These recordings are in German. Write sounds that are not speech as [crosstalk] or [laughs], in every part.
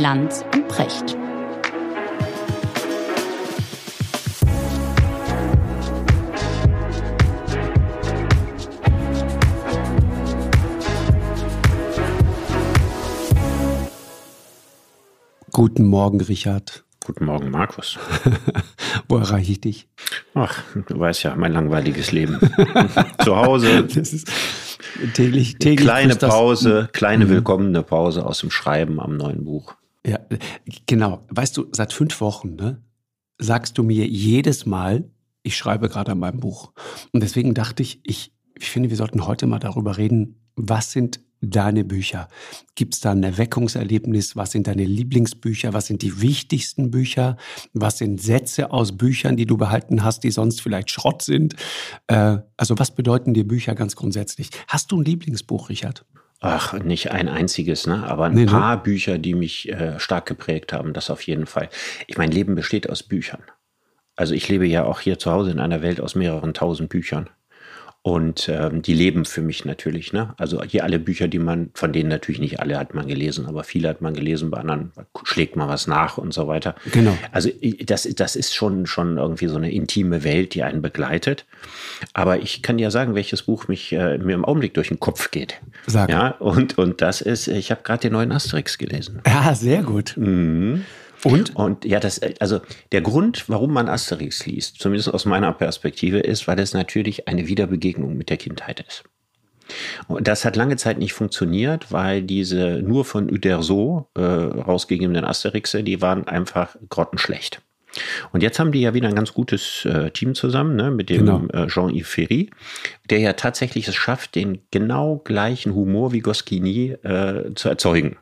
Lanz und Precht. Guten Morgen, Richard. Guten Morgen, Markus. [laughs] Wo erreiche ich dich? Ach, du weißt ja, mein langweiliges Leben. [laughs] Zu Hause. Das ist täglich, täglich. Kleine Pause, kleine mhm. willkommene Pause aus dem Schreiben am neuen Buch. Ja, genau. Weißt du, seit fünf Wochen ne, sagst du mir jedes Mal, ich schreibe gerade an meinem Buch. Und deswegen dachte ich, ich, ich finde, wir sollten heute mal darüber reden, was sind deine Bücher? Gibt es da ein Erweckungserlebnis? Was sind deine Lieblingsbücher? Was sind die wichtigsten Bücher? Was sind Sätze aus Büchern, die du behalten hast, die sonst vielleicht Schrott sind? Äh, also was bedeuten dir Bücher ganz grundsätzlich? Hast du ein Lieblingsbuch, Richard? Ach, nicht ein einziges, ne? aber ein nee, paar ne? Bücher, die mich äh, stark geprägt haben, das auf jeden Fall. Ich mein Leben besteht aus Büchern. Also ich lebe ja auch hier zu Hause in einer Welt aus mehreren tausend Büchern. Und ähm, die leben für mich natürlich. Ne? Also hier alle Bücher, die man, von denen natürlich nicht alle hat man gelesen, aber viele hat man gelesen, bei anderen schlägt man was nach und so weiter. Genau. Also das, das ist schon, schon irgendwie so eine intime Welt, die einen begleitet. Aber ich kann ja sagen, welches Buch mich äh, mir im Augenblick durch den Kopf geht. Sag. Ja, und, und das ist, ich habe gerade den neuen Asterix gelesen. Ja, sehr gut. Mhm. Und? Und ja, das, also der Grund, warum man Asterix liest, zumindest aus meiner Perspektive, ist, weil es natürlich eine Wiederbegegnung mit der Kindheit ist. Und das hat lange Zeit nicht funktioniert, weil diese nur von Uderso äh, rausgegebenen Asterixe, die waren einfach grottenschlecht. Und jetzt haben die ja wieder ein ganz gutes äh, Team zusammen, ne, mit dem genau. äh, Jean-Yves Ferry, der ja tatsächlich es schafft, den genau gleichen Humor wie Goscinny äh, zu erzeugen.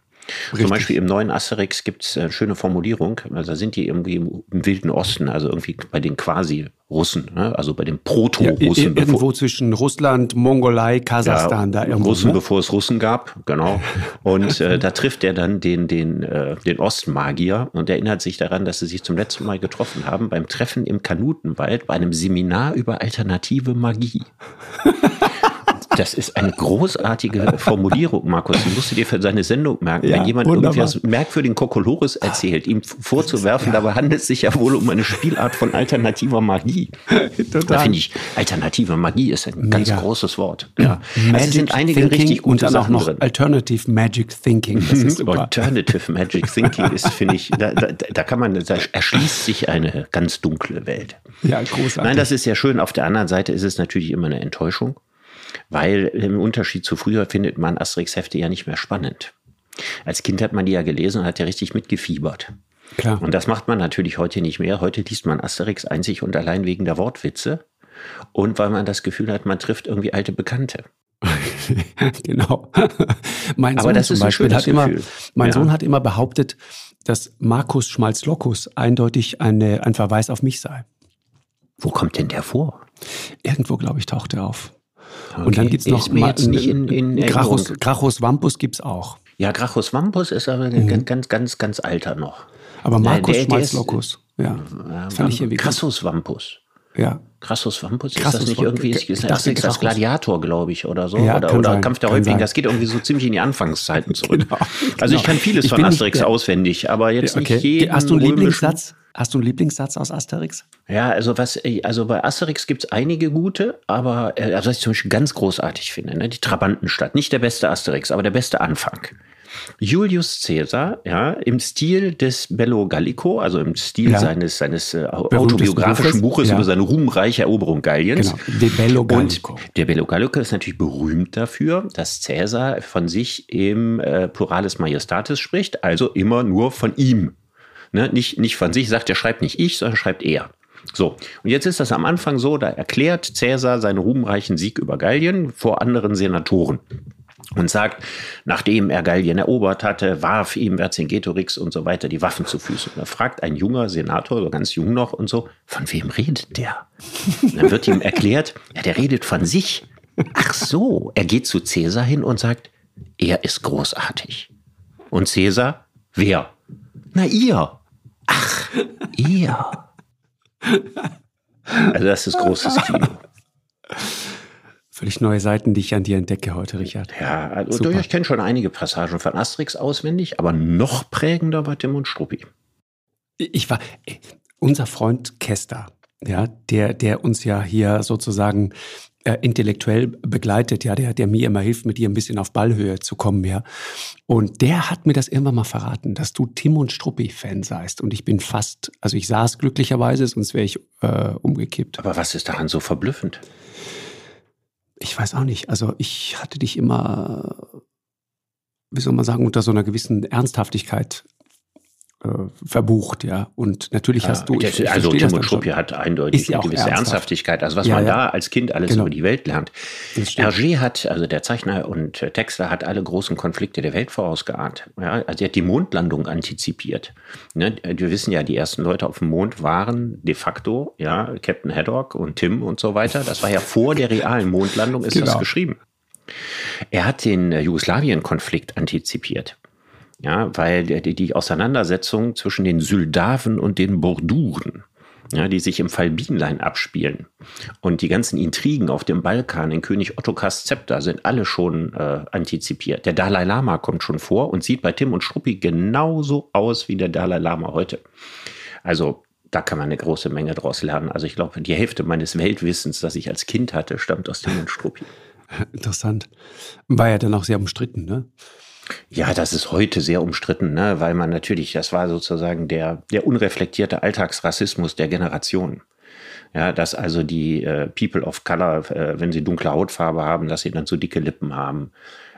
Richtig. Zum Beispiel im neuen Asterix gibt es eine schöne Formulierung. Also da sind die irgendwie im, im, Wilden Osten, also irgendwie bei den quasi Russen, ne? also bei den Proto-Russen. Ja, irgendwo zwischen Russland, Mongolei, Kasachstan, ja, da irgendwo. Russen, ne? bevor es Russen gab, genau. Und äh, da trifft er dann den, den, äh, den Ostmagier und erinnert sich daran, dass sie sich zum letzten Mal getroffen haben beim Treffen im Kanutenwald bei einem Seminar über alternative Magie. [laughs] Das ist eine großartige [laughs] Formulierung, Markus. Die musst du dir für seine Sendung merken. Ja, Wenn jemand wunderbar. irgendwie was merkwürdigen Kokolores erzählt, ihm vorzuwerfen, dabei handelt es sich ja wohl um eine Spielart von alternativer Magie. [laughs] Total. Da finde ich, alternative Magie ist ein Mega. ganz großes Wort. Ja. Magic also sind einige Thinking richtig gute und dann auch noch drin. Alternative Magic Thinking. Super. Alternative [laughs] Magic Thinking ist, finde ich, da, da, da kann man, da erschließt sich eine ganz dunkle Welt. Ja, großartig. Nein, das ist ja schön. Auf der anderen Seite ist es natürlich immer eine Enttäuschung weil im Unterschied zu früher findet man Asterix-Hefte ja nicht mehr spannend. Als Kind hat man die ja gelesen und hat ja richtig mitgefiebert. Klar. Und das macht man natürlich heute nicht mehr. Heute liest man Asterix einzig und allein wegen der Wortwitze und weil man das Gefühl hat, man trifft irgendwie alte Bekannte. [laughs] genau. mein Sohn zum Beispiel hat immer, mein ja. Sohn hat immer behauptet, dass Markus Schmalz-Lockus eindeutig eine, ein Verweis auf mich sei. Wo kommt denn der vor? Irgendwo, glaube ich, taucht er auf. Okay. Und dann gibt es noch Ma nicht in, in Grachus, Grachus Vampus gibt es auch. Ja, Grachus Vampus ist aber mhm. ganz, ganz, ganz, ganz alter noch. Aber Markus Schmalzlocus, ja. ja Crassus Vampus. Ja. Crassus Vampus, ist das nicht irgendwie, ist, ist das, ist das Gladiator, glaube ich, oder so? Ja, oder oder sein, Kampf der Häuptlinge, das geht irgendwie so ziemlich in die Anfangszeiten zurück. [laughs] genau, also ich genau. kann vieles ich von Asterix nicht, auswendig, aber jetzt okay. nicht jeden Hast du einen Lieblingssatz? Hast du einen Lieblingssatz aus Asterix? Ja, also was, also bei Asterix gibt es einige gute, aber äh, also was ich zum Beispiel ganz großartig finde, ne, die Trabantenstadt. Nicht der beste Asterix, aber der beste Anfang. Julius Caesar, ja, im Stil des Bello Gallico, also im Stil ja. seines, seines äh, autobiografischen Buches ja. über seine ruhmreiche Eroberung Galliens. Genau, De Bello Gallico. Und der Bello Gallico ist natürlich berühmt dafür, dass Caesar von sich im äh, Pluralis Majestatis spricht, also immer nur von ihm Ne? Nicht, nicht von sich, sagt er, schreibt nicht ich, sondern schreibt er. So, und jetzt ist das am Anfang so, da erklärt Cäsar seinen ruhmreichen Sieg über Gallien vor anderen Senatoren und sagt, nachdem er Gallien erobert hatte, warf ihm Vercingetorix und so weiter die Waffen zu Füßen. Und da fragt ein junger Senator, so ganz jung noch und so, von wem redet der? Und dann wird ihm erklärt, ja, der redet von sich. Ach so, er geht zu Cäsar hin und sagt, er ist großartig. Und Cäsar, wer? Na, ihr. Ach, ihr. Also das ist großes Kino. Völlig neue Seiten, die ich an dir entdecke heute, Richard. Ja, also Super. ich kenne schon einige Passagen von Asterix auswendig, aber noch prägender war Tim und Struppi. Ich war, unser Freund Kester, ja, der, der uns ja hier sozusagen äh, intellektuell begleitet, ja, der, der mir immer hilft, mit dir ein bisschen auf Ballhöhe zu kommen, ja. Und der hat mir das irgendwann mal verraten, dass du Tim und Struppi-Fan seist. Und ich bin fast, also ich saß glücklicherweise, sonst wäre ich äh, umgekippt. Aber was ist daran so verblüffend? Ich weiß auch nicht. Also ich hatte dich immer, wie soll man sagen, unter so einer gewissen Ernsthaftigkeit äh, verbucht, ja. Und natürlich ja, hast du. Ich, ich also Tim und Struppi hat eindeutig eine gewisse ernsthaft. Ernsthaftigkeit. Also was ja, man ja. da als Kind alles genau. über die Welt lernt. Hergé hat, also der Zeichner und Texter, hat alle großen Konflikte der Welt vorausgeahnt. Ja, also er hat die Mondlandung antizipiert. Ne? Wir wissen ja, die ersten Leute auf dem Mond waren de facto, ja, Captain Haddock und Tim und so weiter. Das war ja vor der realen Mondlandung, ist genau. das geschrieben. Er hat den Jugoslawien-Konflikt antizipiert. Ja, weil die, die Auseinandersetzung zwischen den Syldaven und den Borduren, ja, die sich im Fall Bienlein abspielen. Und die ganzen Intrigen auf dem Balkan in König Ottokars Zepter sind alle schon äh, antizipiert. Der Dalai Lama kommt schon vor und sieht bei Tim und Struppi genauso aus wie der Dalai Lama heute. Also da kann man eine große Menge draus lernen. Also ich glaube, die Hälfte meines Weltwissens, das ich als Kind hatte, stammt aus Tim und Struppi. Interessant. War ja dann auch sehr umstritten, ne? Ja, das ist heute sehr umstritten, ne? weil man natürlich, das war sozusagen der, der unreflektierte Alltagsrassismus der Generation. Ja, dass also die äh, People of Color, äh, wenn sie dunkle Hautfarbe haben, dass sie dann so dicke Lippen haben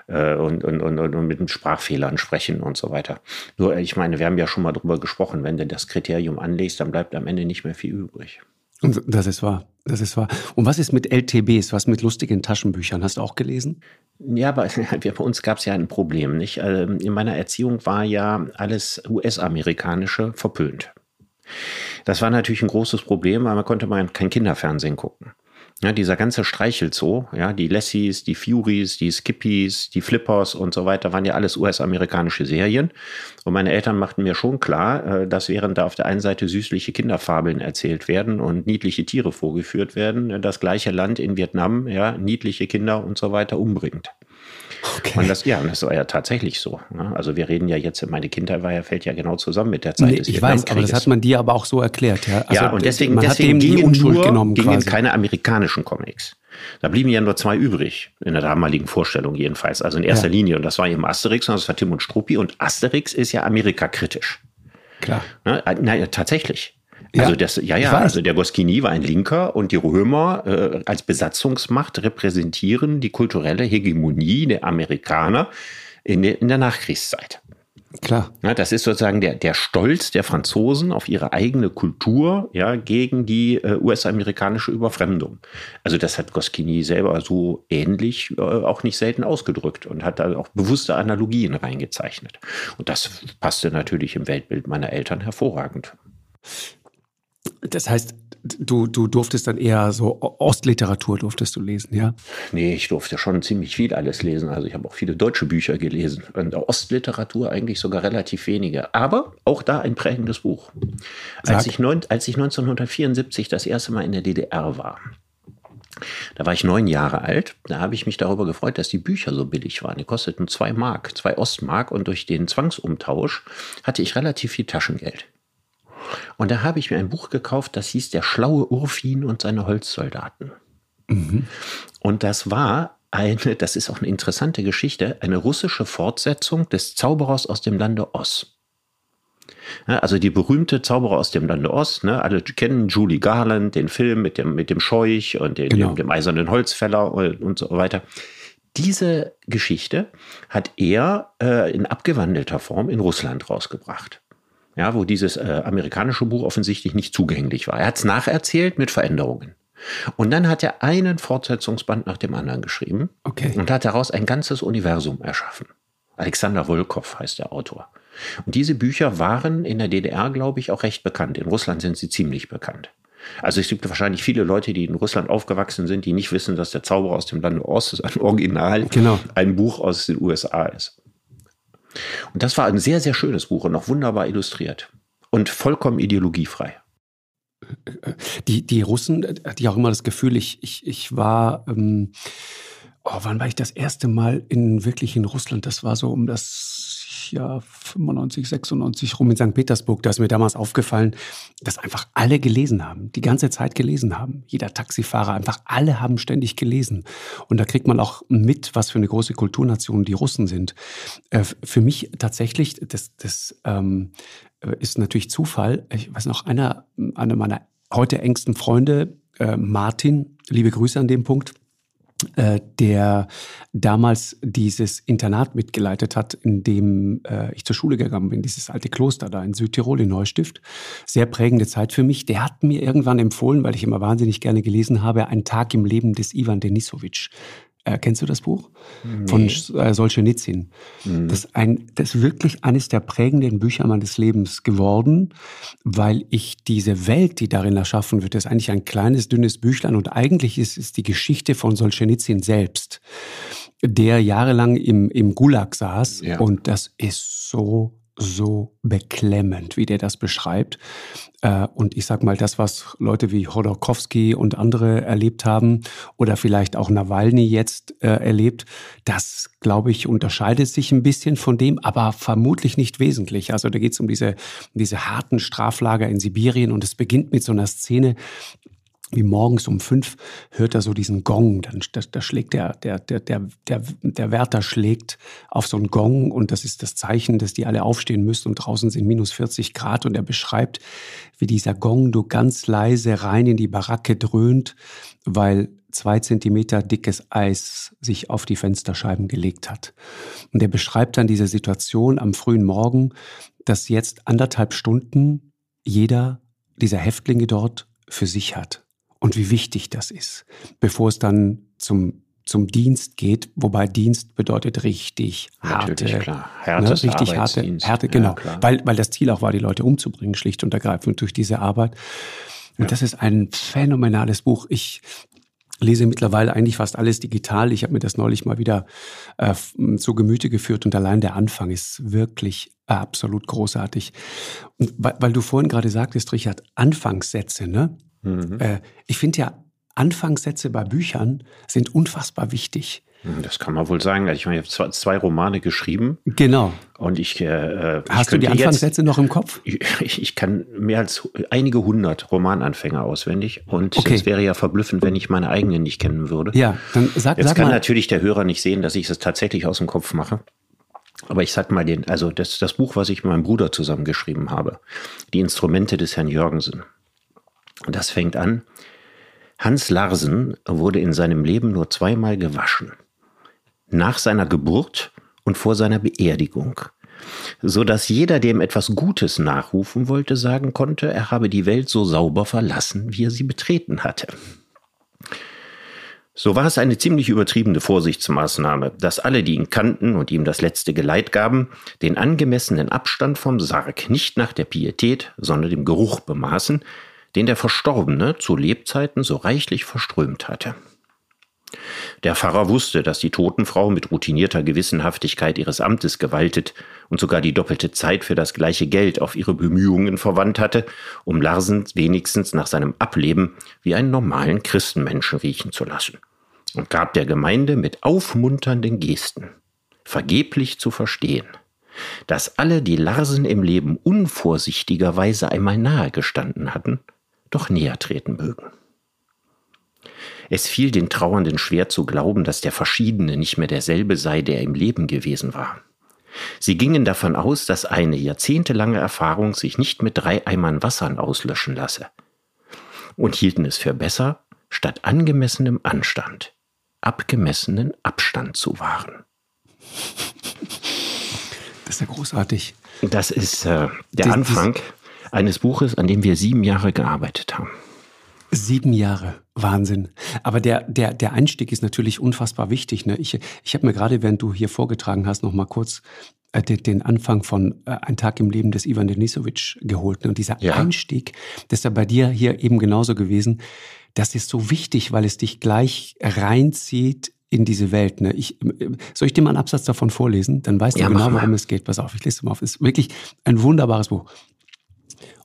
äh, und, und, und, und mit Sprachfehlern sprechen und so weiter. Nur, ich meine, wir haben ja schon mal drüber gesprochen, wenn du das Kriterium anlegst, dann bleibt am Ende nicht mehr viel übrig. Und das ist wahr. Das ist wahr. Und was ist mit LTBs, was mit lustigen Taschenbüchern? Hast du auch gelesen? Ja, aber [laughs] bei uns gab es ja ein Problem. Nicht? Ähm, in meiner Erziehung war ja alles US-amerikanische verpönt. Das war natürlich ein großes Problem, weil man konnte mal kein Kinderfernsehen gucken. Ja, dieser ganze Streichelzoo, ja, die Lessies, die Furies, die Skippies, die Flippers und so weiter, waren ja alles US-amerikanische Serien. Und meine Eltern machten mir schon klar, äh, dass während da auf der einen Seite süßliche Kinderfabeln erzählt werden und niedliche Tiere vorgeführt werden, das gleiche Land in Vietnam, ja, niedliche Kinder und so weiter umbringt. Okay. Und das, ja, das war ja tatsächlich so. Ne? Also wir reden ja jetzt, meine Kindheit war ja, fällt ja genau zusammen mit der Zeit nee, des Ich weiß, aber das hat man dir aber auch so erklärt. Ja, also ja und deswegen, man deswegen hat dem die Unschuld nur, genommen gingen quasi. keine amerikanischen Comics. Da blieben ja nur zwei übrig, in der damaligen Vorstellung jedenfalls. Also in erster ja. Linie. Und das war eben Asterix und das war Tim und Struppi. Und Asterix ist ja amerikakritisch. Klar. Ne? Naja, tatsächlich. Also das, ja, ja, also der Goscinny war ein Linker und die Römer äh, als Besatzungsmacht repräsentieren die kulturelle Hegemonie der Amerikaner in, der, in der Nachkriegszeit. Klar. Ja, das ist sozusagen der, der Stolz der Franzosen auf ihre eigene Kultur ja, gegen die äh, US-amerikanische Überfremdung. Also das hat Goscinny selber so ähnlich äh, auch nicht selten ausgedrückt und hat da auch bewusste Analogien reingezeichnet. Und das passte natürlich im Weltbild meiner Eltern hervorragend. Das heißt, du, du durftest dann eher so Ostliteratur durftest du lesen, ja? Nee, ich durfte schon ziemlich viel alles lesen. Also ich habe auch viele deutsche Bücher gelesen. Und Ostliteratur eigentlich sogar relativ wenige. Aber auch da ein prägendes Buch. Als ich, neun, als ich 1974 das erste Mal in der DDR war, da war ich neun Jahre alt. Da habe ich mich darüber gefreut, dass die Bücher so billig waren. Die kosteten zwei Mark, zwei Ostmark. Und durch den Zwangsumtausch hatte ich relativ viel Taschengeld. Und da habe ich mir ein Buch gekauft, das hieß Der schlaue Urfin und seine Holzsoldaten. Mhm. Und das war eine, das ist auch eine interessante Geschichte, eine russische Fortsetzung des Zauberers aus dem Lande. Ja, also die berühmte Zauberer aus dem Lande Oz, ne? alle kennen Julie Garland, den Film mit dem, mit dem Scheuch und den, genau. dem, dem eisernen Holzfäller und, und, so weiter. Diese Geschichte hat er äh, in abgewandelter Form in Russland rausgebracht ja, wo dieses äh, amerikanische Buch offensichtlich nicht zugänglich war. Er hat es nacherzählt mit Veränderungen. Und dann hat er einen Fortsetzungsband nach dem anderen geschrieben okay. und hat daraus ein ganzes Universum erschaffen. Alexander Wolkow heißt der Autor. Und diese Bücher waren in der DDR, glaube ich, auch recht bekannt. In Russland sind sie ziemlich bekannt. Also es gibt wahrscheinlich viele Leute, die in Russland aufgewachsen sind, die nicht wissen, dass der Zauberer aus dem Lande Ost, ein Original, genau. ein Buch aus den USA ist. Und das war ein sehr, sehr schönes Buch und auch wunderbar illustriert und vollkommen ideologiefrei. Die, die Russen, hatte ich auch immer das Gefühl, ich, ich, ich war, ähm, oh, wann war ich das erste Mal in wirklich in Russland? Das war so um das Jahr 95, 96 rum in St. Petersburg. Da ist mir damals aufgefallen, dass einfach alle gelesen haben, die ganze Zeit gelesen haben. Jeder Taxifahrer, einfach alle haben ständig gelesen. Und da kriegt man auch mit, was für eine große Kulturnation die Russen sind. Äh, für mich tatsächlich, das, das ähm, ist natürlich Zufall. Ich weiß noch, einer, einer meiner heute engsten Freunde, äh, Martin, liebe Grüße an dem Punkt, äh, der damals dieses Internat mitgeleitet hat, in dem äh, ich zur Schule gegangen bin, dieses alte Kloster da in Südtirol in Neustift. Sehr prägende Zeit für mich. Der hat mir irgendwann empfohlen, weil ich immer wahnsinnig gerne gelesen habe, Ein Tag im Leben des Ivan Denisowitsch. Äh, kennst du das Buch? Nee. Von äh, Solzhenitsyn. Mhm. Das, ist ein, das ist wirklich eines der prägenden Bücher meines Lebens geworden, weil ich diese Welt, die darin erschaffen wird, das ist eigentlich ein kleines, dünnes Büchlein und eigentlich ist es die Geschichte von Solzhenitsyn selbst, der jahrelang im, im Gulag saß ja. und das ist so so beklemmend, wie der das beschreibt. Äh, und ich sag mal, das, was Leute wie Hodorkowski und andere erlebt haben oder vielleicht auch Nawalny jetzt äh, erlebt, das, glaube ich, unterscheidet sich ein bisschen von dem, aber vermutlich nicht wesentlich. Also da geht es um diese, diese harten Straflager in Sibirien und es beginnt mit so einer Szene, wie morgens um fünf hört er so diesen Gong. Dann da, da schlägt der, der, der, der, der, Wärter schlägt auf so einen Gong und das ist das Zeichen, dass die alle aufstehen müssen und draußen sind minus 40 Grad und er beschreibt, wie dieser Gong du ganz leise rein in die Baracke dröhnt, weil zwei Zentimeter dickes Eis sich auf die Fensterscheiben gelegt hat. Und er beschreibt dann diese Situation am frühen Morgen, dass jetzt anderthalb Stunden jeder dieser Häftlinge dort für sich hat und wie wichtig das ist, bevor es dann zum zum Dienst geht, wobei Dienst bedeutet richtig harte. Ne, richtig harte, harte, genau, ja, weil weil das Ziel auch war, die Leute umzubringen, schlicht und ergreifend durch diese Arbeit. Und ja. das ist ein phänomenales Buch. Ich lese mittlerweile eigentlich fast alles digital. Ich habe mir das neulich mal wieder äh, zu Gemüte geführt und allein der Anfang ist wirklich absolut großartig. Und weil, weil du vorhin gerade sagtest, Richard, Anfangssätze, ne? Mhm. Äh, ich finde ja, Anfangssätze bei Büchern sind unfassbar wichtig. Mhm, das kann man wohl sagen. Ich meine, ich habe zwei Romane geschrieben. Genau. Und ich. Äh, Hast ich du die Anfangssätze jetzt, noch im Kopf? Ich, ich, kann mehr als einige hundert Romananfänger auswendig. Und okay. es wäre ja verblüffend, wenn ich meine eigenen nicht kennen würde. Ja, dann sag, Jetzt sag kann mal. natürlich der Hörer nicht sehen, dass ich es tatsächlich aus dem Kopf mache. Aber ich sag mal den, also das, das Buch, was ich mit meinem Bruder zusammengeschrieben habe, Die Instrumente des Herrn Jürgensen. Das fängt an. Hans Larsen wurde in seinem Leben nur zweimal gewaschen. Nach seiner Geburt und vor seiner Beerdigung. So dass jeder, dem etwas Gutes nachrufen wollte, sagen konnte, er habe die Welt so sauber verlassen, wie er sie betreten hatte. So war es eine ziemlich übertriebene Vorsichtsmaßnahme, dass alle, die ihn kannten und ihm das letzte Geleit gaben, den angemessenen Abstand vom Sarg nicht nach der Pietät, sondern dem Geruch bemaßen, den der Verstorbene zu Lebzeiten so reichlich verströmt hatte. Der Pfarrer wusste, dass die Totenfrau mit routinierter Gewissenhaftigkeit ihres Amtes gewaltet und sogar die doppelte Zeit für das gleiche Geld auf ihre Bemühungen verwandt hatte, um Larsen wenigstens nach seinem Ableben wie einen normalen Christenmenschen riechen zu lassen, und gab der Gemeinde mit aufmunternden Gesten vergeblich zu verstehen, dass alle, die Larsen im Leben unvorsichtigerweise einmal nahe gestanden hatten, doch näher treten mögen. Es fiel den Trauernden schwer zu glauben, dass der Verschiedene nicht mehr derselbe sei, der im Leben gewesen war. Sie gingen davon aus, dass eine jahrzehntelange Erfahrung sich nicht mit drei Eimern Wassern auslöschen lasse und hielten es für besser, statt angemessenem Anstand abgemessenen Abstand zu wahren. Das ist ja großartig. Das ist äh, der das, Anfang eines Buches, an dem wir sieben Jahre gearbeitet haben. Sieben Jahre, Wahnsinn. Aber der, der, der Einstieg ist natürlich unfassbar wichtig. Ne? Ich, ich habe mir gerade, während du hier vorgetragen hast, noch mal kurz äh, den, den Anfang von äh, Ein Tag im Leben des Ivan Denisowitsch geholt. Ne? Und dieser ja. Einstieg, das ist ja bei dir hier eben genauso gewesen. Das ist so wichtig, weil es dich gleich reinzieht in diese Welt. Ne? Ich, äh, soll ich dir mal einen Absatz davon vorlesen? Dann weißt ja, du genau, worum es geht. Pass auf, ich lese mal auf. Es ist wirklich ein wunderbares Buch.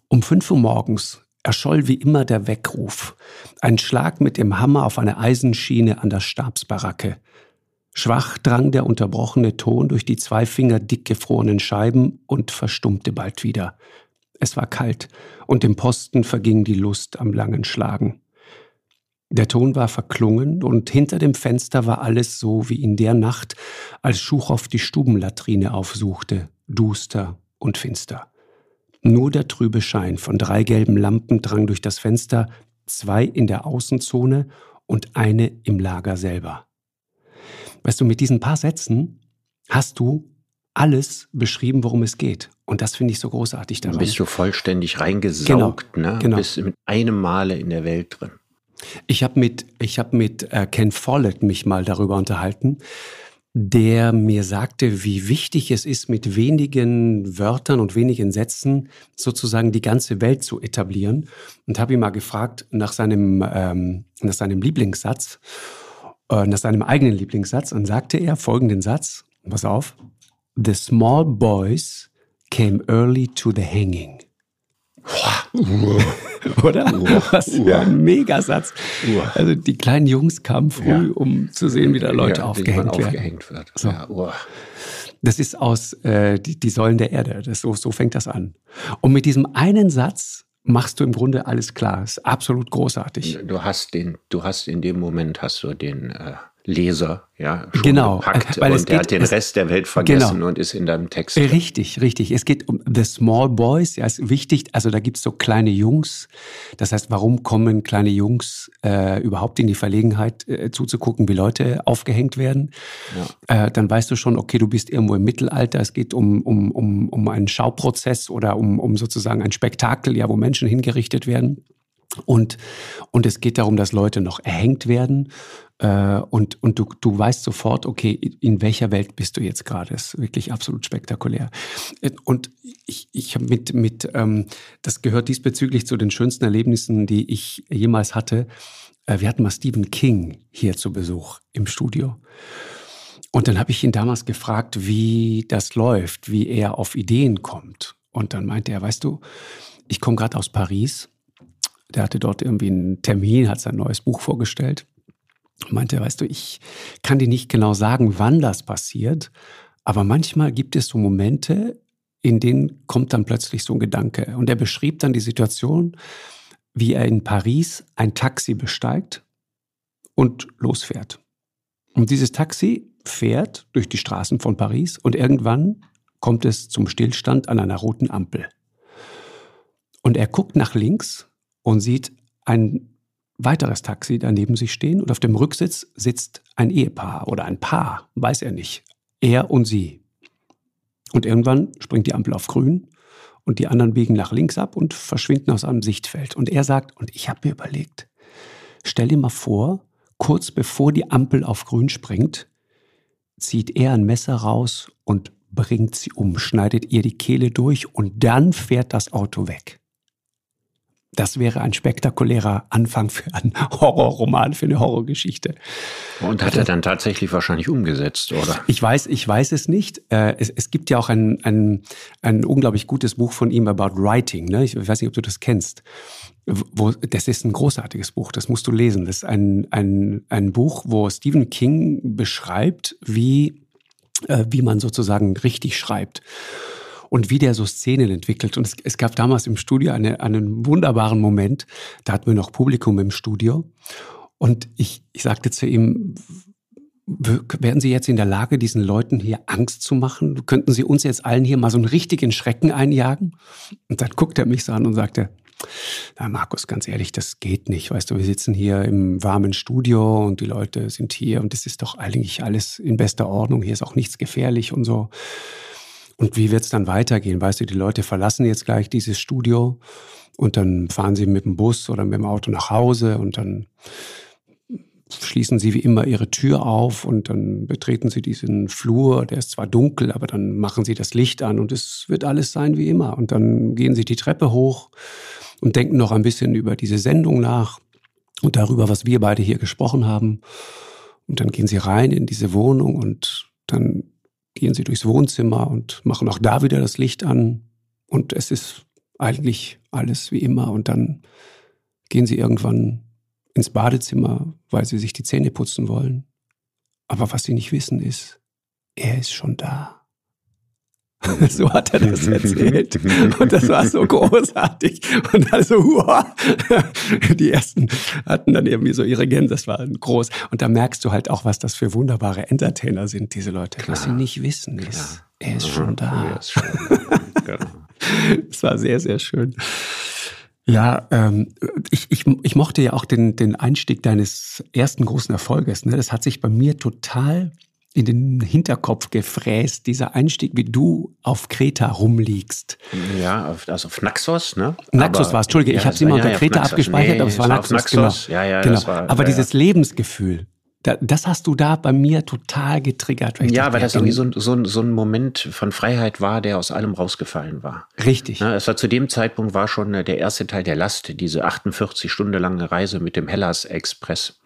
Um fünf Uhr morgens erscholl wie immer der Weckruf. Ein Schlag mit dem Hammer auf eine Eisenschiene an der Stabsbaracke. Schwach drang der unterbrochene Ton durch die zwei Finger dick gefrorenen Scheiben und verstummte bald wieder. Es war kalt und dem Posten verging die Lust am langen Schlagen. Der Ton war verklungen und hinter dem Fenster war alles so wie in der Nacht, als Schuchow die Stubenlatrine aufsuchte, duster und finster. Nur der trübe Schein von drei gelben Lampen drang durch das Fenster, zwei in der Außenzone und eine im Lager selber. Weißt du, mit diesen paar Sätzen hast du alles beschrieben, worum es geht. Und das finde ich so großartig daran. Bist du vollständig reingesaugt, genau, ne? Genau. Bist mit einem Male in der Welt drin. Ich habe mit, ich hab mit äh, Ken Follett mich mal darüber unterhalten, der mir sagte, wie wichtig es ist, mit wenigen Wörtern und wenigen Sätzen sozusagen die ganze Welt zu etablieren. Und habe ihn mal gefragt nach seinem, ähm, nach seinem Lieblingssatz, äh, nach seinem eigenen Lieblingssatz. Und sagte er folgenden Satz, pass auf, The small boys came early to the hanging. Oder? Was für ein Megasatz. Also die kleinen Jungs kamen früh, um zu sehen, wie da Leute ja, aufgehängt, werden. aufgehängt wird. So. Ja, das ist aus äh, die, die Säulen der Erde. Das, so, so fängt das an. Und mit diesem einen Satz machst du im Grunde alles klar. Das ist absolut großartig. Du hast den, du hast in dem Moment hast du den äh, Leser, ja, schon genau, gepackt weil und der hat den Rest der Welt vergessen genau. und ist in deinem Text. Richtig, richtig. Es geht um The Small Boys, ja, ist wichtig. Also da gibt's so kleine Jungs. Das heißt, warum kommen kleine Jungs äh, überhaupt in die Verlegenheit äh, zuzugucken, wie Leute aufgehängt werden? Ja. Äh, dann weißt du schon, okay, du bist irgendwo im Mittelalter. Es geht um, um, um, um einen Schauprozess oder um, um sozusagen ein Spektakel, ja, wo Menschen hingerichtet werden. Und, und es geht darum, dass Leute noch erhängt werden. Äh, und und du, du weißt sofort, okay, in welcher Welt bist du jetzt gerade? Das ist wirklich absolut spektakulär. Äh, und ich, ich habe mit, mit ähm, das gehört diesbezüglich zu den schönsten Erlebnissen, die ich jemals hatte. Äh, wir hatten mal Stephen King hier zu Besuch im Studio. Und dann habe ich ihn damals gefragt, wie das läuft, wie er auf Ideen kommt. Und dann meinte er, weißt du, ich komme gerade aus Paris der hatte dort irgendwie einen Termin, hat sein neues Buch vorgestellt. Meinte, weißt du, ich kann dir nicht genau sagen, wann das passiert, aber manchmal gibt es so Momente, in denen kommt dann plötzlich so ein Gedanke. Und er beschrieb dann die Situation, wie er in Paris ein Taxi besteigt und losfährt. Und dieses Taxi fährt durch die Straßen von Paris und irgendwann kommt es zum Stillstand an einer roten Ampel. Und er guckt nach links und sieht ein weiteres Taxi daneben sich stehen und auf dem Rücksitz sitzt ein Ehepaar oder ein Paar, weiß er nicht. Er und sie. Und irgendwann springt die Ampel auf grün und die anderen biegen nach links ab und verschwinden aus einem Sichtfeld. Und er sagt, und ich habe mir überlegt, stell dir mal vor, kurz bevor die Ampel auf grün springt, zieht er ein Messer raus und bringt sie um, schneidet ihr die Kehle durch und dann fährt das Auto weg. Das wäre ein spektakulärer Anfang für einen [laughs] Horrorroman, für eine Horrorgeschichte. Und hat er dann tatsächlich wahrscheinlich umgesetzt, oder? Ich weiß, ich weiß es nicht. Äh, es, es gibt ja auch ein, ein, ein unglaublich gutes Buch von ihm about Writing. Ne? Ich weiß nicht, ob du das kennst. Wo, das ist ein großartiges Buch, das musst du lesen. Das ist ein, ein, ein Buch, wo Stephen King beschreibt, wie, äh, wie man sozusagen richtig schreibt und wie der so Szenen entwickelt. Und es, es gab damals im Studio eine, einen wunderbaren Moment, da hatten wir noch Publikum im Studio und ich, ich sagte zu ihm, werden Sie jetzt in der Lage, diesen Leuten hier Angst zu machen? Könnten Sie uns jetzt allen hier mal so einen richtigen Schrecken einjagen? Und dann guckt er mich so an und sagte, na Markus, ganz ehrlich, das geht nicht. Weißt du, wir sitzen hier im warmen Studio und die Leute sind hier und es ist doch eigentlich alles in bester Ordnung. Hier ist auch nichts gefährlich und so. Und wie wird es dann weitergehen? Weißt du, die Leute verlassen jetzt gleich dieses Studio und dann fahren sie mit dem Bus oder mit dem Auto nach Hause und dann schließen sie wie immer ihre Tür auf und dann betreten sie diesen Flur, der ist zwar dunkel, aber dann machen sie das Licht an und es wird alles sein wie immer. Und dann gehen sie die Treppe hoch und denken noch ein bisschen über diese Sendung nach und darüber, was wir beide hier gesprochen haben. Und dann gehen sie rein in diese Wohnung und dann gehen sie durchs Wohnzimmer und machen auch da wieder das Licht an. Und es ist eigentlich alles wie immer. Und dann gehen sie irgendwann ins Badezimmer, weil sie sich die Zähne putzen wollen. Aber was sie nicht wissen ist, er ist schon da. [laughs] So hat er das erzählt. Und das war so großartig. Und also, wow. die ersten hatten dann irgendwie so ihre Gänse, das war groß. Und da merkst du halt auch, was das für wunderbare Entertainer sind, diese Leute. Klar. Was sie nicht wissen ist, Klar. er ist schon da. Er ist schon da. [laughs] Das war sehr, sehr schön. Ja, ähm, ich, ich, ich mochte ja auch den, den Einstieg deines ersten großen Erfolges. Ne? Das hat sich bei mir total in den Hinterkopf gefräst, dieser Einstieg, wie du auf Kreta rumliegst. Ja, also auf Naxos, ne? Naxos war es, Entschuldige, ja, ich habe es immer ja, unter ja, Kreta abgespeichert, nee, aber es war Naxos, Naxos. Genau. Ja, ja, genau. War, aber dieses Lebensgefühl, das hast du da bei mir total getriggert. ja, dachte, weil das irgendwie so, so, so ein Moment von Freiheit war, der aus allem rausgefallen war. Richtig. Ja, es war zu dem Zeitpunkt war schon äh, der erste Teil der Last, diese 48 Stunden lange Reise mit dem Hellas Express.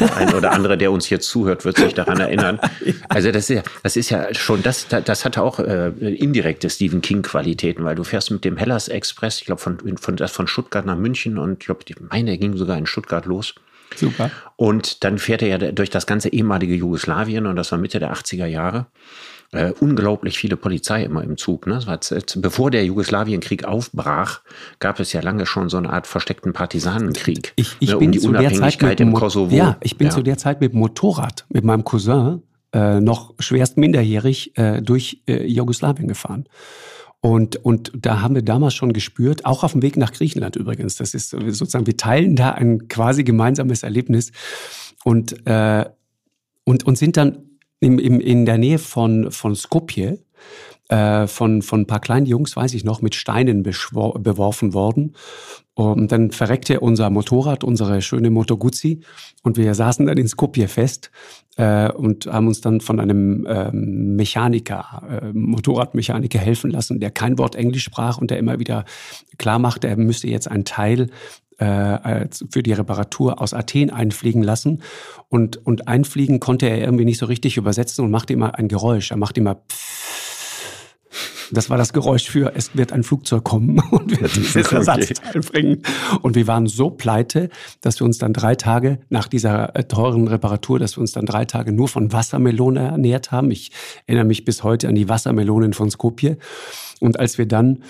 Der ein oder andere, der uns hier zuhört, wird sich daran erinnern. [laughs] Also das ist ja, das ist ja schon, das, das hatte auch äh, indirekte Stephen King-Qualitäten, weil du fährst mit dem Hellas Express, ich glaube von, von, von Stuttgart nach München und ich glaube, meine ging sogar in Stuttgart los. Super. Und dann fährt er ja durch das ganze ehemalige Jugoslawien und das war Mitte der 80er Jahre. Äh, unglaublich viele Polizei immer im Zug. Ne? War, bevor der Jugoslawienkrieg aufbrach, gab es ja lange schon so eine Art versteckten Partisanenkrieg. Ich, ich ne, um bin die zu Unabhängigkeit der Zeit im Kosovo. Ja, ich bin ja. zu der Zeit mit dem Motorrad, mit meinem Cousin, äh, noch schwerst minderjährig äh, durch äh, Jugoslawien gefahren. Und, und da haben wir damals schon gespürt, auch auf dem Weg nach Griechenland übrigens, das ist sozusagen, wir teilen da ein quasi gemeinsames Erlebnis und, äh, und, und sind dann im, im, in der Nähe von, von Skopje äh, von, von ein paar kleinen Jungs, weiß ich noch, mit Steinen beworfen worden. Und dann verreckte unser Motorrad, unsere schöne Moto Guzzi. Und wir saßen dann in Skopje fest äh, und haben uns dann von einem ähm, Mechaniker, äh, Motorradmechaniker helfen lassen, der kein Wort Englisch sprach und der immer wieder klar machte, er müsste jetzt einen Teil äh, für die Reparatur aus Athen einfliegen lassen. Und, und einfliegen konnte er irgendwie nicht so richtig übersetzen und machte immer ein Geräusch. Er machte immer Pfff das war das Geräusch für, es wird ein Flugzeug kommen [laughs] und wird [laughs] dieses okay. Ersatzteil bringen. Und wir waren so pleite, dass wir uns dann drei Tage nach dieser äh, teuren Reparatur, dass wir uns dann drei Tage nur von Wassermelone ernährt haben. Ich erinnere mich bis heute an die Wassermelonen von Skopje. Und als wir dann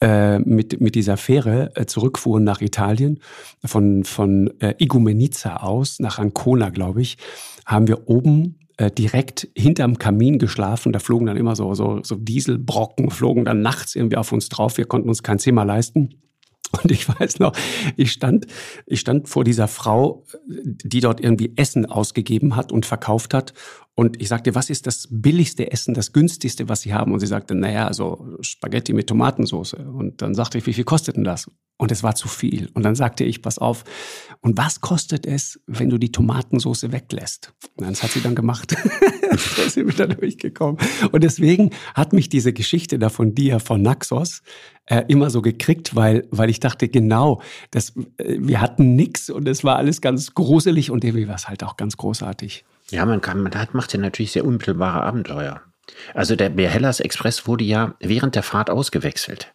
mit, mit dieser Fähre äh, zurückfuhren nach Italien, von, von äh, Igoumenitsa aus, nach Ancona, glaube ich, haben wir oben äh, direkt hinterm Kamin geschlafen. Da flogen dann immer so, so, so Dieselbrocken, flogen dann nachts irgendwie auf uns drauf. Wir konnten uns kein Zimmer leisten. Und ich weiß noch, ich stand, ich stand vor dieser Frau, die dort irgendwie Essen ausgegeben hat und verkauft hat. Und ich sagte, was ist das billigste Essen, das günstigste, was Sie haben? Und sie sagte, naja, also Spaghetti mit Tomatensauce. Und dann sagte ich, wie viel kostet denn das? Und es war zu viel. Und dann sagte ich, pass auf, und was kostet es, wenn du die Tomatensauce weglässt? Und das hat sie dann gemacht. [laughs] da sind wir dann durchgekommen. Und deswegen hat mich diese Geschichte da von dir, von Naxos, äh, immer so gekriegt, weil, weil ich dachte, genau, das, äh, wir hatten nichts und es war alles ganz gruselig und irgendwie war es halt auch ganz großartig. Ja, man kann, man macht ja natürlich sehr unmittelbare Abenteuer. Also der, der Hellas Express wurde ja während der Fahrt ausgewechselt.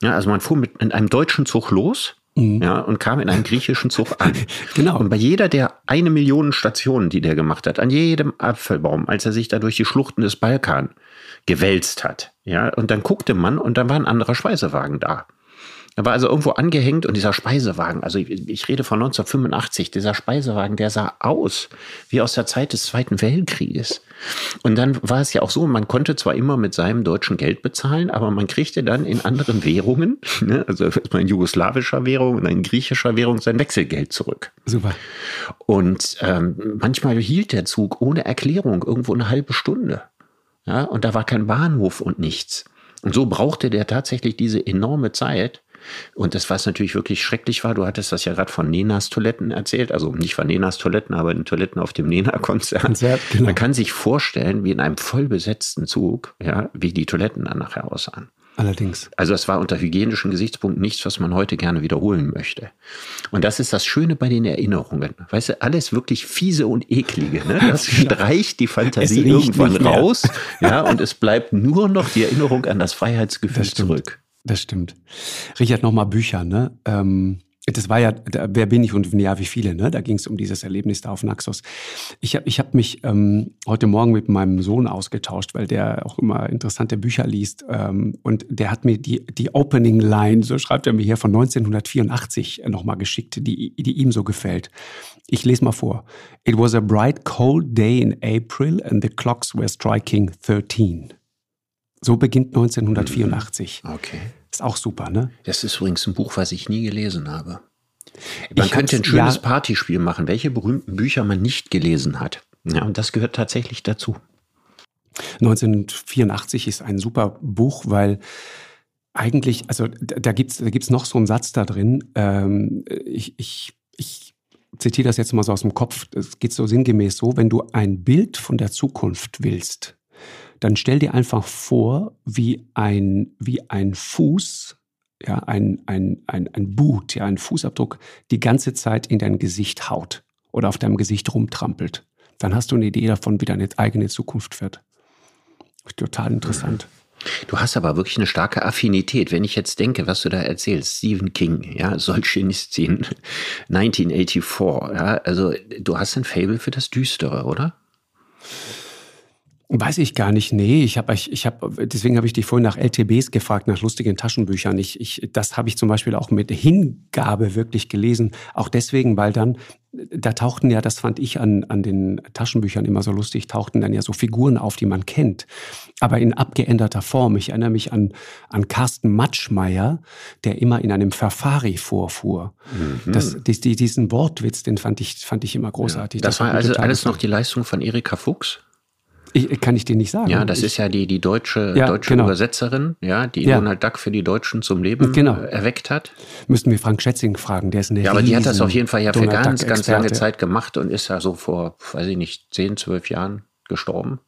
Ja, also man fuhr mit in einem deutschen Zug los mhm. ja, und kam in einen griechischen Zug an. [laughs] genau. Und bei jeder der eine Million Stationen, die der gemacht hat, an jedem Apfelbaum, als er sich da durch die Schluchten des Balkan gewälzt hat, ja, und dann guckte man und dann war ein anderer Speisewagen da. Er war also irgendwo angehängt und dieser Speisewagen, also ich, ich, rede von 1985, dieser Speisewagen, der sah aus wie aus der Zeit des Zweiten Weltkrieges. Und dann war es ja auch so, man konnte zwar immer mit seinem deutschen Geld bezahlen, aber man kriegte dann in anderen Währungen, [laughs] ne, also in jugoslawischer Währung und in griechischer Währung sein Wechselgeld zurück. Super. Und ähm, manchmal hielt der Zug ohne Erklärung irgendwo eine halbe Stunde. Ja, und da war kein Bahnhof und nichts. Und so brauchte der tatsächlich diese enorme Zeit, und das, was natürlich wirklich schrecklich war, du hattest das ja gerade von Nenas Toiletten erzählt, also nicht von Nenas Toiletten, aber in Toiletten auf dem Nena-Konzert. Genau. Man kann sich vorstellen, wie in einem vollbesetzten Zug, ja, wie die Toiletten dann nachher aussahen. Allerdings. Also es war unter hygienischen Gesichtspunkten nichts, was man heute gerne wiederholen möchte. Und das ist das Schöne bei den Erinnerungen. Weißt du, alles wirklich fiese und eklige. Ne? [laughs] Das streicht die Fantasie irgendwann raus. Ja, und es bleibt nur noch die Erinnerung an das Freiheitsgefühl zurück. Das stimmt. Richard, nochmal Bücher, ne? Ähm, das war ja, wer bin ich und ja, wie viele, ne? Da ging es um dieses Erlebnis da auf Naxos. Ich habe ich hab mich ähm, heute Morgen mit meinem Sohn ausgetauscht, weil der auch immer interessante Bücher liest. Ähm, und der hat mir die, die Opening Line, so schreibt er mir hier, von 1984 nochmal geschickt, die, die ihm so gefällt. Ich lese mal vor. It was a bright cold day in April and the clocks were striking 13. So beginnt 1984. Okay. Ist auch super, ne? Das ist übrigens ein Buch, was ich nie gelesen habe. Man ich könnte ein schönes ja, Partyspiel machen, welche berühmten Bücher man nicht gelesen hat. Ja, und das gehört tatsächlich dazu. 1984 ist ein super Buch, weil eigentlich, also da gibt es da gibt's noch so einen Satz da drin. Ähm, ich, ich, ich zitiere das jetzt mal so aus dem Kopf. Es geht so sinngemäß so, wenn du ein Bild von der Zukunft willst, dann stell dir einfach vor, wie ein, wie ein Fuß, ja, ein, ein, ein, ein Boot, ja, ein Fußabdruck die ganze Zeit in dein Gesicht haut oder auf deinem Gesicht rumtrampelt. Dann hast du eine Idee davon, wie deine eigene Zukunft wird. Total interessant. Du hast aber wirklich eine starke Affinität. Wenn ich jetzt denke, was du da erzählst, Stephen King, ja, Solzhenitsyn, [laughs] 1984, ja, also du hast ein Fable für das Düstere, oder? Weiß ich gar nicht. Nee, ich habe, ich, ich hab, deswegen habe ich dich vorhin nach LTBs gefragt, nach lustigen Taschenbüchern. Ich, ich, das habe ich zum Beispiel auch mit Hingabe wirklich gelesen. Auch deswegen, weil dann, da tauchten ja, das fand ich an, an den Taschenbüchern immer so lustig, tauchten dann ja so Figuren auf, die man kennt. Aber in abgeänderter Form. Ich erinnere mich an, an Carsten Matschmeier, der immer in einem Ferrari vorfuhr. Mhm. Das, die, diesen Wortwitz, den fand ich, fand ich immer großartig. Ja, das, das war also alles noch die Leistung von Erika Fuchs? Ich, kann ich dir nicht sagen. Ja, das ich, ist ja die, die deutsche, ja, deutsche genau. Übersetzerin, ja, die ja. Donald Duck für die Deutschen zum Leben genau. erweckt hat. Müssten wir Frank Schätzing fragen, der ist eine Ja, aber die hat das auf jeden Fall ja für ganz, ganz lange Zeit gemacht und ist ja so vor, weiß ich nicht, 10, 12 Jahren gestorben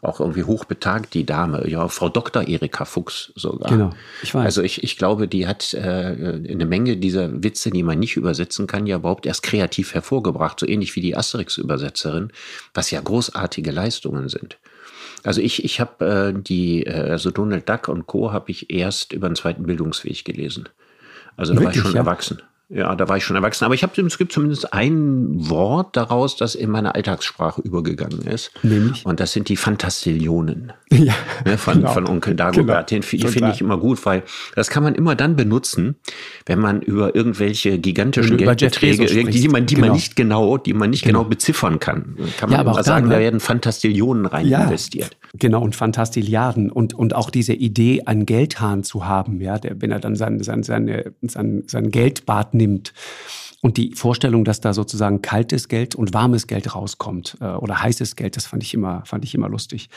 auch irgendwie hochbetagt, die Dame, ja, Frau Dr. Erika Fuchs sogar. Genau, ich weiß. Also ich, ich glaube, die hat äh, eine Menge dieser Witze, die man nicht übersetzen kann, ja überhaupt erst kreativ hervorgebracht, so ähnlich wie die Asterix-Übersetzerin, was ja großartige Leistungen sind. Also ich, ich habe äh, die, äh, also Donald Duck und Co. habe ich erst über den zweiten Bildungsweg gelesen. Also da Wirklich, war ich schon ja? erwachsen. Ja, da war ich schon erwachsen. Aber ich habe, es gibt zumindest ein Wort daraus, das in meine Alltagssprache übergegangen ist. Nämlich? Und das sind die Fantastillionen. [laughs] Ja. Ne, von, genau. von Onkel Dagobert. Genau. Den, finde ich immer gut, weil das kann man immer dann benutzen, wenn man über irgendwelche gigantischen Geldbeträge, die, man, die genau. man nicht genau, die man nicht genau, genau beziffern kann. Kann man ja, aber sagen, da, ne? da werden Fantastillionen rein ja. investiert. Genau, und Fantastilliarden. Und, und auch diese Idee, einen Geldhahn zu haben, ja, der, wenn er dann sein, sein, seine, sein, sein Geldbad nimmt. Und die Vorstellung, dass da sozusagen kaltes Geld und warmes Geld rauskommt äh, oder heißes Geld, das fand ich immer, fand ich immer lustig.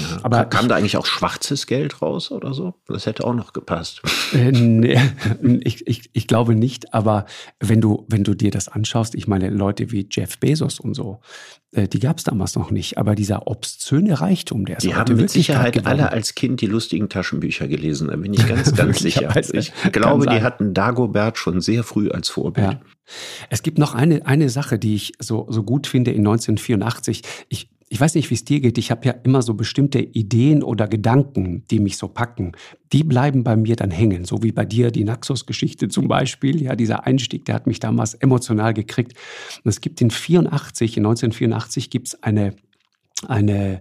Ja, Aber kam ich, da eigentlich auch schwarzes Geld raus oder so? Das hätte auch noch gepasst. Äh, nee, [laughs] ich, ich, ich glaube nicht. Aber wenn du, wenn du dir das anschaust, ich meine, Leute wie Jeff Bezos und so, äh, die gab es damals noch nicht. Aber dieser obszöne Reichtum, der ist Die haben mit Sicherheit alle als Kind die lustigen Taschenbücher gelesen. Da bin ich [laughs] ganz, ganz sicher. Ich glaube, die hatten Dagobert schon sehr früh als Vorbild. Ja. Es gibt noch eine, eine Sache, die ich so, so gut finde in 1984. Ich, ich weiß nicht, wie es dir geht. Ich habe ja immer so bestimmte Ideen oder Gedanken, die mich so packen. Die bleiben bei mir dann hängen. So wie bei dir die Naxos-Geschichte zum Beispiel. Ja, dieser Einstieg, der hat mich damals emotional gekriegt. Und es gibt in 84, in 1984 gibt es eine, eine,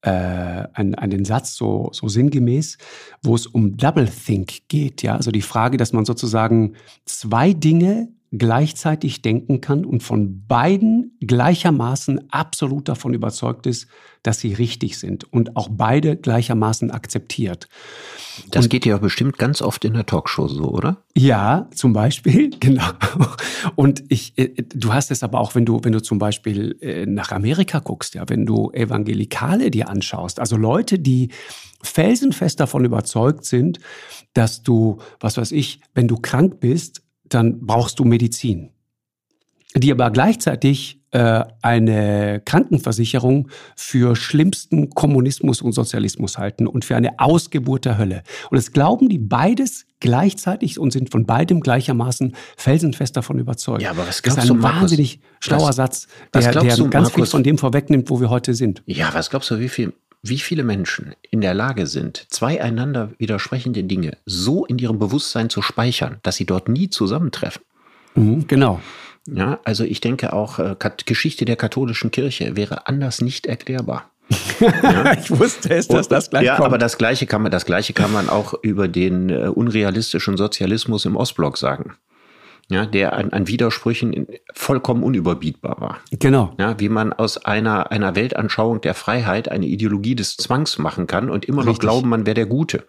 äh, einen, einen Satz so, so sinngemäß, wo es um Double Think geht. Ja, also die Frage, dass man sozusagen zwei Dinge gleichzeitig denken kann und von beiden gleichermaßen absolut davon überzeugt ist, dass sie richtig sind und auch beide gleichermaßen akzeptiert. Das und, geht ja bestimmt ganz oft in der Talkshow so, oder? Ja, zum Beispiel, [laughs] genau. Und ich, äh, du hast es aber auch, wenn du, wenn du zum Beispiel äh, nach Amerika guckst, ja, wenn du Evangelikale dir anschaust, also Leute, die felsenfest davon überzeugt sind, dass du, was weiß ich, wenn du krank bist, dann brauchst du Medizin. Die aber gleichzeitig äh, eine Krankenversicherung für schlimmsten Kommunismus und Sozialismus halten und für eine Ausgeburt der Hölle. Und es glauben die beides gleichzeitig und sind von beidem gleichermaßen felsenfest davon überzeugt. Ja, aber was glaubst das ist ein du, wahnsinnig schlauer was, Satz, der, der ganz Markus, viel von dem vorwegnimmt, wo wir heute sind. Ja, was glaubst du, wie viel wie viele Menschen in der Lage sind, zwei einander widersprechende Dinge so in ihrem Bewusstsein zu speichern, dass sie dort nie zusammentreffen. Mhm, genau. Ja, also ich denke auch, äh, Geschichte der katholischen Kirche wäre anders nicht erklärbar. [laughs] Ja. ich wusste es, dass das gleich ja, kommt. aber das Gleiche kann man, das Gleiche kann man auch über den äh, unrealistischen Sozialismus im Ostblock sagen. Ja, der an, an Widersprüchen vollkommen unüberbietbar war. Genau. Ja, wie man aus einer, einer Weltanschauung der Freiheit eine Ideologie des Zwangs machen kann und immer noch Richtig. glauben, man wäre der Gute.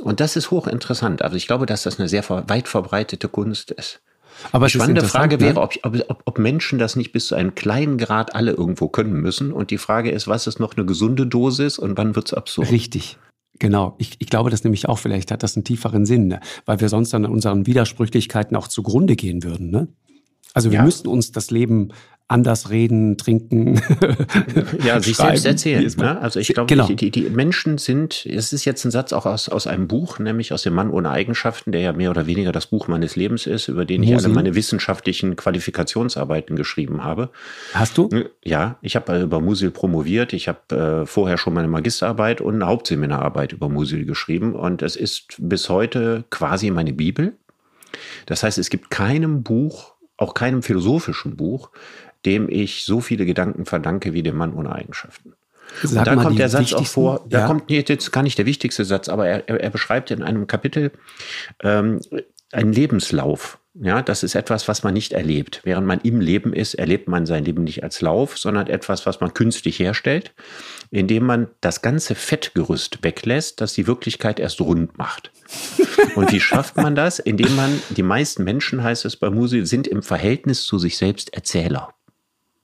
Und das ist hochinteressant. Also ich glaube, dass das eine sehr weit verbreitete Kunst ist. Aber Die spannende Frage ne? wäre, ob, ob, ob- ob Menschen das nicht bis zu einem kleinen Grad alle irgendwo können müssen. Und die Frage ist, was ist noch eine gesunde Dosis und wann wird es absurd? Richtig. Genau. Ich, ich glaube das nämlich auch, vielleicht hat das einen tieferen Sinn, ne? weil wir sonst an unseren Widersprüchlichkeiten auch zugrunde gehen würden. Ne? Also wir Ja. müssten uns das Leben anders reden, trinken. [laughs] Ja, sich selbst erzählen. Ne? Also ich glaube, Genau. die, die, Menschen sind, es ist jetzt ein Satz auch aus, aus einem Buch, nämlich aus dem Mann ohne Eigenschaften, der ja mehr oder weniger das Buch meines Lebens ist, über den ich Musil. alle meine wissenschaftlichen Qualifikationsarbeiten geschrieben habe. Hast du? Ja, ich habe über Musil promoviert. Ich habe äh, vorher schon meine Magisterarbeit und eine Hauptseminararbeit über Musil geschrieben. Und es ist bis heute quasi meine Bibel. Das heißt, es gibt keinem Buch, auch keinem philosophischen Buch, dem ich so viele Gedanken verdanke wie dem Mann ohne Eigenschaften. Sag Und da mal kommt der Satz auch vor, da ja. kommt nee, jetzt gar nicht der wichtigste Satz, aber er, er, beschreibt in einem Kapitel ähm, einen Lebenslauf. Ja, das ist etwas, was man nicht erlebt. Während man im Leben ist, erlebt man sein Leben nicht als Lauf, sondern etwas, was man künstlich herstellt, indem man das ganze Fettgerüst weglässt, das die Wirklichkeit erst rund macht. [laughs] Und wie schafft man das? Indem man, die meisten Menschen, heißt es bei Musil, sind im Verhältnis zu sich selbst Erzähler.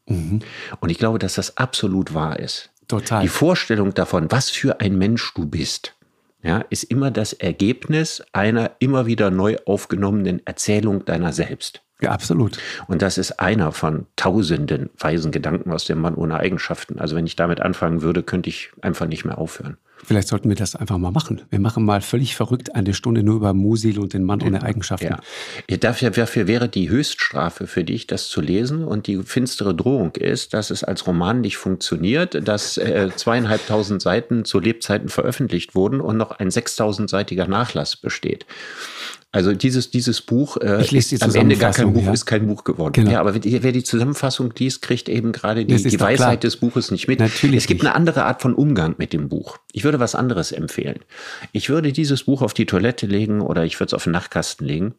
Mhm. Und ich glaube, dass das absolut wahr ist. Total. Die Vorstellung davon, was für ein Mensch du bist, ja, ist immer das Ergebnis einer immer wieder neu aufgenommenen Erzählung deiner selbst. Ja, absolut. Und das ist einer von tausenden weisen Gedanken aus dem Mann ohne Eigenschaften. Also wenn ich damit anfangen würde, könnte ich einfach nicht mehr aufhören. Vielleicht sollten wir das einfach mal machen. Wir machen mal völlig verrückt eine Stunde nur über Musil und den Mann ohne Eigenschaften. Ja. Dafür, dafür wäre die Höchststrafe für dich, das zu lesen. Und die finstere Drohung ist, dass es als Roman nicht funktioniert, dass äh, zweieinhalbtausend Seiten zu Lebzeiten veröffentlicht wurden und noch ein sechstausendseitiger Nachlass besteht. Also dieses, dieses Buch äh, Ich lese die ist am Ende gar kein Buch, ja. ist kein Buch geworden. Genau. Ja, aber wer die Zusammenfassung liest, kriegt eben gerade die, die Weisheit klar. des Buches nicht mit. Natürlich es gibt nicht. eine andere Art von Umgang mit dem Buch. Ich würde was anderes empfehlen. Ich würde dieses Buch auf die Toilette legen oder ich würde es auf den Nachtkasten legen.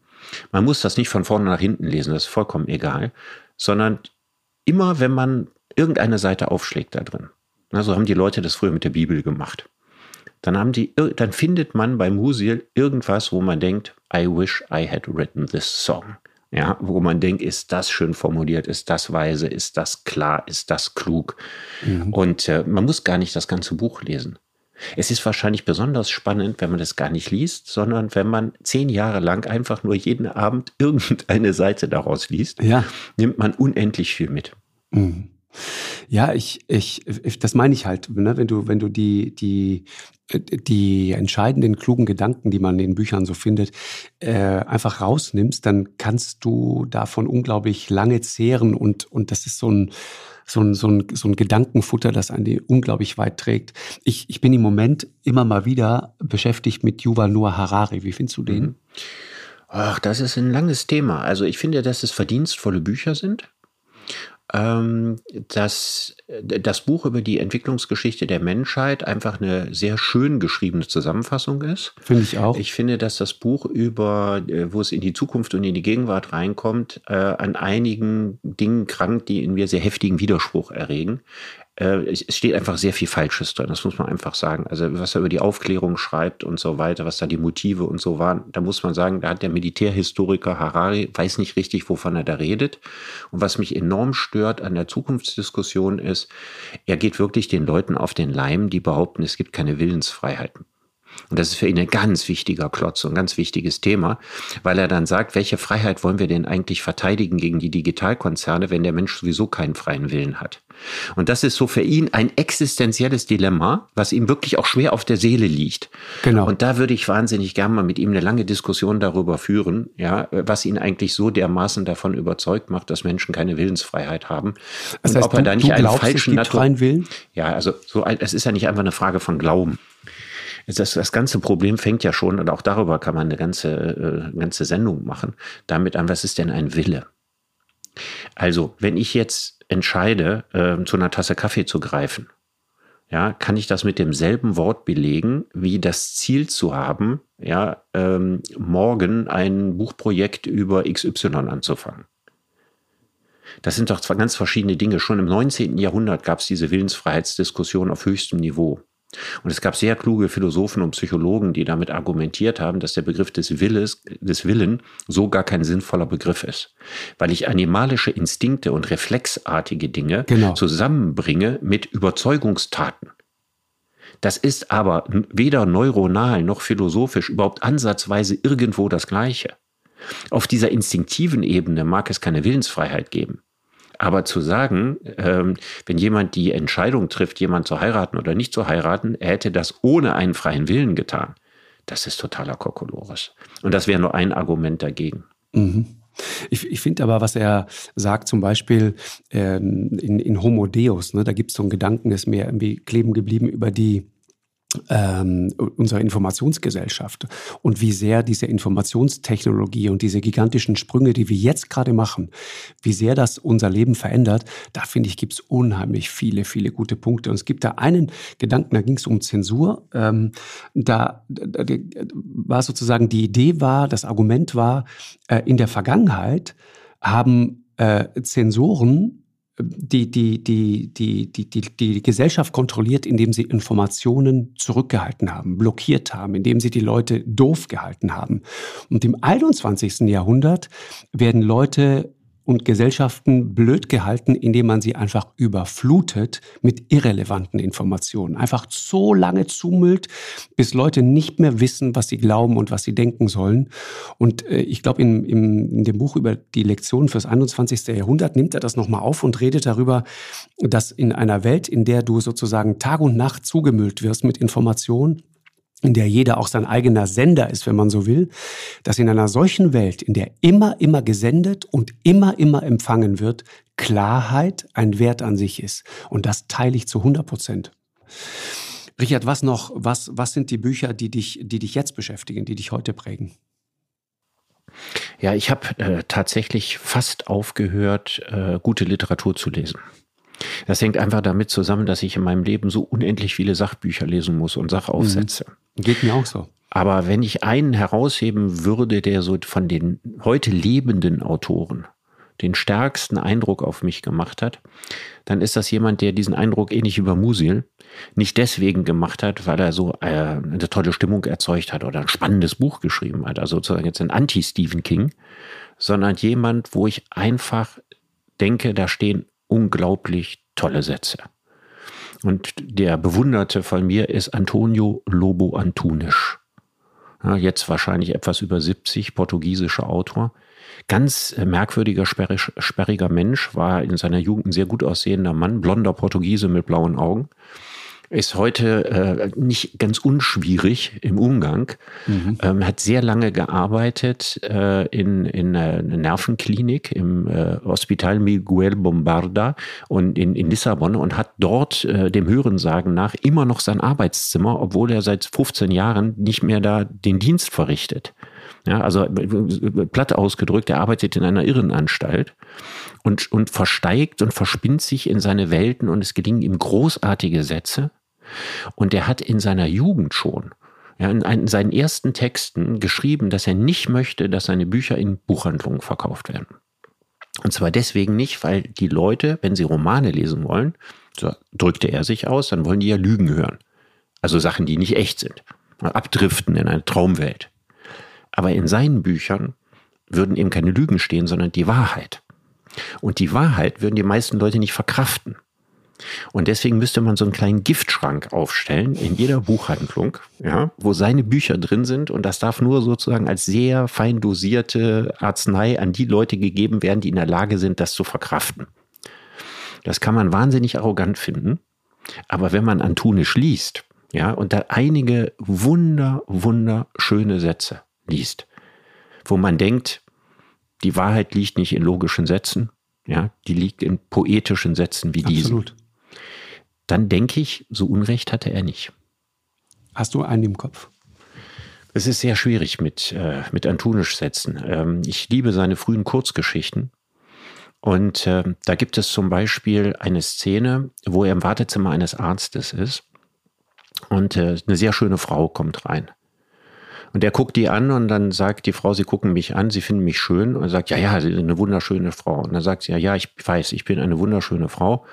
Man muss das nicht von vorne nach hinten lesen, das ist vollkommen egal, sondern immer, wenn man irgendeine Seite aufschlägt da drin. Na, so haben die Leute das früher mit der Bibel gemacht. Dann haben die, dann findet man bei Musil irgendwas, wo man denkt, I wish I had written this song. Ja, wo man denkt, ist das schön formuliert, ist das weise, ist das klar, ist das klug. Und äh, man muss gar nicht das ganze Buch lesen. Es ist wahrscheinlich besonders spannend, wenn man das gar nicht liest, sondern wenn man zehn Jahre lang einfach nur jeden Abend [laughs] irgendeine Seite daraus liest, Ja. nimmt man unendlich viel mit. Mhm. Ja, ich, ich, ich- das meine ich halt, ne? wenn du, wenn du die, die, die entscheidenden klugen Gedanken, die man in Büchern so findet, äh, einfach rausnimmst, dann kannst du davon unglaublich lange zehren und, und das ist so ein, so ein, so ein, so ein Gedankenfutter, das einen unglaublich weit trägt. Ich, ich bin im Moment immer mal wieder beschäftigt mit Yuval Noah Harari. Wie findest du den? Mhm. Ach, das ist ein langes Thema. Also ich finde, dass es verdienstvolle Bücher sind. Ähm, dass äh, das Buch über die Entwicklungsgeschichte der Menschheit einfach eine sehr schön geschriebene Zusammenfassung ist. Finde ich auch. Ich finde, dass das Buch über, äh, wo es in die Zukunft und in die Gegenwart reinkommt, äh, an einigen Dingen krankt, die in mir sehr heftigen Widerspruch erregen. Äh, es steht einfach sehr viel Falsches drin, das muss man einfach sagen. Also was er über die Aufklärung schreibt und so weiter, was da die Motive und so waren, da muss man sagen, da hat der Militärhistoriker Harari, weiß nicht richtig, wovon er da redet. Und was mich enorm stört an der Zukunftsdiskussion ist, er geht wirklich den Leuten auf den Leim, die behaupten, es gibt keine Willensfreiheiten. Und das ist für ihn ein ganz wichtiger Klotz und ein ganz wichtiges Thema, weil er dann sagt, welche Freiheit wollen wir denn eigentlich verteidigen gegen die Digitalkonzerne, wenn der Mensch sowieso keinen freien Willen hat? Und das ist so für ihn ein existenzielles Dilemma, was ihm wirklich auch schwer auf der Seele liegt. Genau. Und da würde ich wahnsinnig gerne mal mit ihm eine lange Diskussion darüber führen, ja, was ihn eigentlich so dermaßen davon überzeugt macht, dass Menschen keine Willensfreiheit haben. Das heißt, ob er du, da nicht einen glaubst, falschen es freien Willen? Ja, also so, es ist ja nicht einfach eine Frage von Glauben. Das, das ganze Problem fängt ja schon, und auch darüber kann man eine ganze, äh, eine ganze Sendung machen, damit an, was ist denn ein Wille? Also, wenn ich jetzt entscheide, äh, zu einer Tasse Kaffee zu greifen, ja, kann ich das mit demselben Wort belegen, wie das Ziel zu haben, ja, ähm, morgen ein Buchprojekt über XY anzufangen. Das sind doch zwar ganz verschiedene Dinge. Schon im 19. Jahrhundert gab es diese Willensfreiheitsdiskussion auf höchstem Niveau. Und es gab sehr kluge Philosophen und Psychologen, die damit argumentiert haben, dass der Begriff des Willes, des Willen so gar kein sinnvoller Begriff ist. Weil ich animalische Instinkte und reflexartige Dinge genau. zusammenbringe mit Überzeugungstaten. Das ist aber weder neuronal noch philosophisch überhaupt ansatzweise irgendwo das Gleiche. Auf dieser instinktiven Ebene mag es keine Willensfreiheit geben. Aber zu sagen, ähm, wenn jemand die Entscheidung trifft, jemand zu heiraten oder nicht zu heiraten, er hätte das ohne einen freien Willen getan, das ist totaler Kokolores. Und das wäre nur ein Argument dagegen. Mhm. Ich, ich finde aber, was er sagt, zum Beispiel ähm, in, in Homo Deus, ne, da gibt es so einen Gedanken, ist mir irgendwie kleben geblieben über die ähm, unserer Informationsgesellschaft und wie sehr diese Informationstechnologie und diese gigantischen Sprünge, die wir jetzt gerade machen, wie sehr das unser Leben verändert, da finde ich, gibt es unheimlich viele, viele gute Punkte. Und es gibt da einen Gedanken, da ging es um Zensur. Ähm, da, da, da war sozusagen die Idee war, das Argument war, äh, in der Vergangenheit haben äh, Zensoren die, die, die, die, die, die, die Gesellschaft kontrolliert, indem sie Informationen zurückgehalten haben, blockiert haben, indem sie die Leute doof gehalten haben. Und im 21. Jahrhundert werden Leute und Gesellschaften blöd gehalten, indem man sie einfach überflutet mit irrelevanten Informationen. Einfach so lange zumüllt, bis Leute nicht mehr wissen, was sie glauben und was sie denken sollen. Und äh, ich glaube, in, in, in, dem Buch über die Lektionen fürs 21. Jahrhundert nimmt er das nochmal auf und redet darüber, dass in einer Welt, in der du sozusagen Tag und Nacht zugemüllt wirst mit Informationen, in der jeder auch sein eigener Sender ist, wenn man so will, dass in einer solchen Welt, in der immer, immer gesendet und immer, immer empfangen wird, Klarheit ein Wert an sich ist. Und das teile ich zu 100 Prozent. Richard, was noch, was, was sind die Bücher, die dich, die dich jetzt beschäftigen, die dich heute prägen? Ja, ich habe äh, tatsächlich fast aufgehört, äh, gute Literatur zu lesen. Das hängt einfach damit zusammen, dass ich in meinem Leben so unendlich viele Sachbücher lesen muss und Sachaufsätze. Mhm. Geht mir auch so. Aber wenn ich einen herausheben würde, der so von den heute lebenden Autoren den stärksten Eindruck auf mich gemacht hat, dann ist das jemand, der diesen Eindruck ähnlich bei Musil nicht deswegen gemacht hat, weil er so äh, eine tolle Stimmung erzeugt hat oder ein spannendes Buch geschrieben hat, also sozusagen jetzt ein Anti-Stephen King, sondern jemand, wo ich einfach denke, da stehen unglaublich tolle Sätze. Und der Bewunderte von mir ist Antonio Lobo Antunisch. Ja, jetzt wahrscheinlich etwas über 70, portugiesischer Autor. Ganz äh, merkwürdiger, sperriger Mensch, war in seiner Jugend ein sehr gut aussehender Mann, blonder Portugiese mit blauen Augen ist heute äh, nicht ganz unschwierig im Umgang. Mhm. Ähm, hat sehr lange gearbeitet äh, in, in einer Nervenklinik im äh, Hospital Miguel Bombarda und in, in Lissabon und hat dort äh, dem Hörensagen nach immer noch sein Arbeitszimmer, obwohl er seit 15 Jahren nicht mehr da den Dienst verrichtet. Ja, also platt ausgedrückt, er arbeitet in einer Irrenanstalt und, und versteigt und verspinnt sich in seine Welten und es gelingen ihm großartige Sätze. Und er hat in seiner Jugend schon, ja, in, in seinen ersten Texten geschrieben, dass er nicht möchte, dass seine Bücher in Buchhandlungen verkauft werden. Und zwar deswegen nicht, weil die Leute, wenn sie Romane lesen wollen, so drückte er sich aus, dann wollen die ja Lügen hören. Also Sachen, die nicht echt sind. Abdriften in eine Traumwelt. Aber in seinen Büchern würden eben keine Lügen stehen, sondern die Wahrheit. Und die Wahrheit würden die meisten Leute nicht verkraften. Und deswegen müsste man so einen kleinen Giftschrank aufstellen in jeder Buchhandlung, ja, wo seine Bücher drin sind. Und das darf nur sozusagen als sehr fein dosierte Arznei an die Leute gegeben werden, die in der Lage sind, das zu verkraften. Das kann man wahnsinnig arrogant finden. Aber wenn man Antunisch liest, ja, und da einige wunder, wunderschöne Sätze liest, wo man denkt, die Wahrheit liegt nicht in logischen Sätzen, ja, die liegt in poetischen Sätzen wie diesen. Dann denke ich, so Unrecht hatte er nicht. Hast du einen im Kopf? Es ist sehr schwierig mit, äh, mit Antunisch-Sätzen. Ähm, ich liebe seine frühen Kurzgeschichten. Und äh, da gibt es zum Beispiel eine Szene, wo er im Wartezimmer eines Arztes ist. Und äh, eine sehr schöne Frau kommt rein. Und er guckt die an und dann sagt die Frau, sie gucken mich an, sie finden mich schön. Und er sagt, ja, ja, sie sind eine wunderschöne Frau. Und dann sagt sie, ja, ja, ich weiß, ich bin eine wunderschöne Frau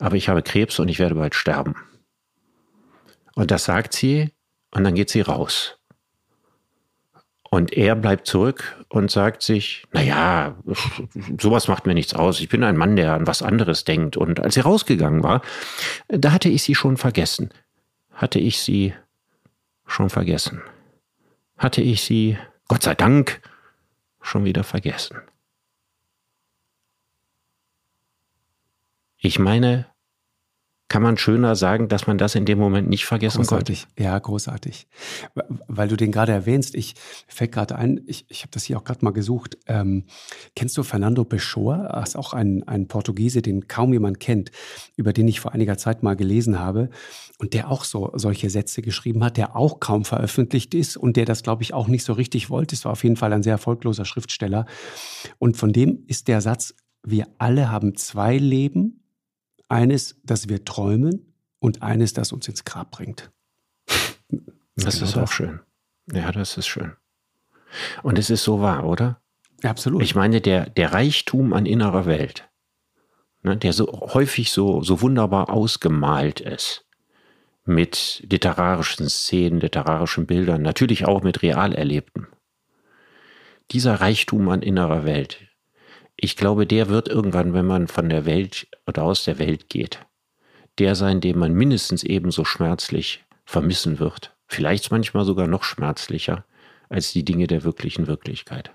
aber ich habe Krebs und ich werde bald sterben. Und das sagt sie und dann geht sie raus. Und er bleibt zurück und sagt sich, naja, [laughs] sowas macht mir nichts aus. Ich bin ein Mann, der an was anderes denkt. Und als sie rausgegangen war, da hatte ich sie schon vergessen. Hatte ich sie schon vergessen. Hatte ich sie, Gott sei Dank, schon wieder vergessen. Ich meine, kann man schöner sagen, dass man das in dem Moment nicht vergessen großartig. konnte. Ja, großartig. Weil du den gerade erwähnst, ich fällt gerade ein, ich, ich habe das hier auch gerade mal gesucht. Ähm, kennst du Fernando Pessoa? Das ist auch ein, ein Portugiese, den kaum jemand kennt, über den ich vor einiger Zeit mal gelesen habe und der auch so solche Sätze geschrieben hat, der auch kaum veröffentlicht ist und der das, glaube ich, auch nicht so richtig wollte. Es war auf jeden Fall ein sehr erfolgloser Schriftsteller. Und von dem ist der Satz, wir alle haben zwei Leben eines, das wir träumen und eines, das uns ins Grab bringt. Das genau ist auch schön. Ja, das ist schön. Und es ist so wahr, oder? Absolut. Ich meine, der, der Reichtum an innerer Welt, ne, der so häufig so, so wunderbar ausgemalt ist, mit literarischen Szenen, literarischen Bildern, natürlich auch mit real erlebtem. Dieser Reichtum an innerer Welt, ich glaube, der wird irgendwann, wenn man von der Welt oder aus der Welt geht, der sein, den man mindestens ebenso schmerzlich vermissen wird. Vielleicht manchmal sogar noch schmerzlicher als die Dinge der wirklichen Wirklichkeit.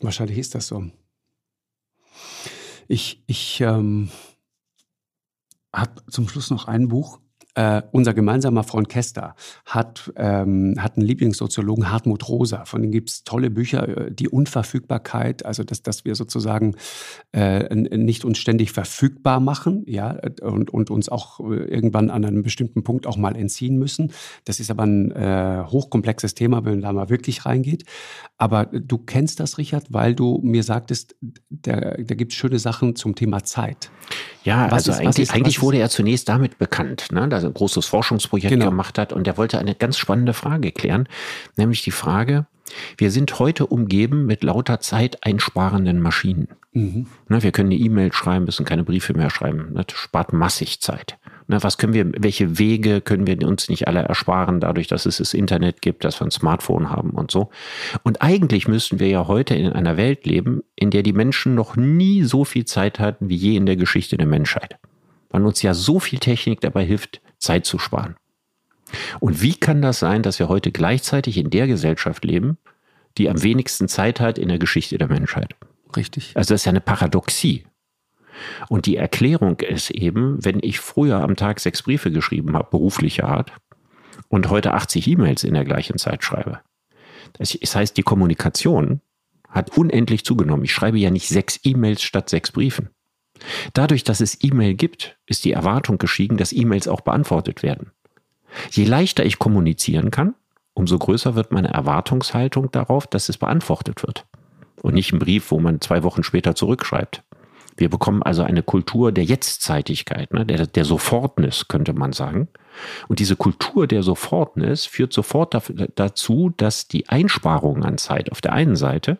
Wahrscheinlich ist das so. Ich, ich ähm, habe zum Schluss noch ein Buch, äh, unser gemeinsamer Freund Kester hat, ähm, hat einen Lieblingssoziologen, Hartmut Rosa. Von dem gibt es tolle Bücher, äh, die Unverfügbarkeit, also dass, dass wir sozusagen äh, nicht uns ständig verfügbar machen, ja, und, und uns auch äh, irgendwann an einem bestimmten Punkt auch mal entziehen müssen. Das ist aber ein äh, hochkomplexes Thema, wenn man da mal wirklich reingeht. Aber du kennst das, Richard, weil du mir sagtest, da, da gibt es schöne Sachen zum Thema Zeit. Ja, was also ist, eigentlich, ist, eigentlich wurde er zunächst damit bekannt, ne, dass er ein großes Forschungsprojekt genau. gemacht hat und er wollte eine ganz spannende Frage klären, nämlich die Frage, wir sind heute umgeben mit lauter zeiteinsparenden Maschinen. Mhm. Ne, wir können eine E-Mail schreiben, müssen keine Briefe mehr schreiben. Ne, das spart massig Zeit. Ne, was können wir, welche Wege können wir uns nicht alle ersparen, dadurch, dass es das Internet gibt, dass wir ein Smartphone haben und so. Und eigentlich müssten wir ja heute in einer Welt leben, in der die Menschen noch nie so viel Zeit hatten wie je in der Geschichte der Menschheit. Weil uns ja so viel Technik dabei hilft, Zeit zu sparen. Und wie kann das sein, dass wir heute gleichzeitig in der Gesellschaft leben, die am wenigsten Zeit hat in der Geschichte der Menschheit? Richtig. Also das ist ja eine Paradoxie. Und die Erklärung ist eben, wenn ich früher am Tag sechs Briefe geschrieben habe, beruflicher Art, und heute 80 E-Mails in der gleichen Zeit schreibe. Das heißt, die Kommunikation hat unendlich zugenommen. Ich schreibe ja nicht sechs E-Mails statt sechs Briefen. Dadurch, dass es E-Mail gibt, ist die Erwartung gestiegen, dass E-Mails auch beantwortet werden. Je leichter ich kommunizieren kann, umso größer wird meine Erwartungshaltung darauf, dass es beantwortet wird. Und nicht ein Brief, wo man zwei Wochen später zurückschreibt. Wir bekommen also eine Kultur der Jetztzeitigkeit, ne, der, der Sofortnis, könnte man sagen. Und diese Kultur der Sofortnis führt sofort dazu, dass die Einsparungen an Zeit auf der einen Seite,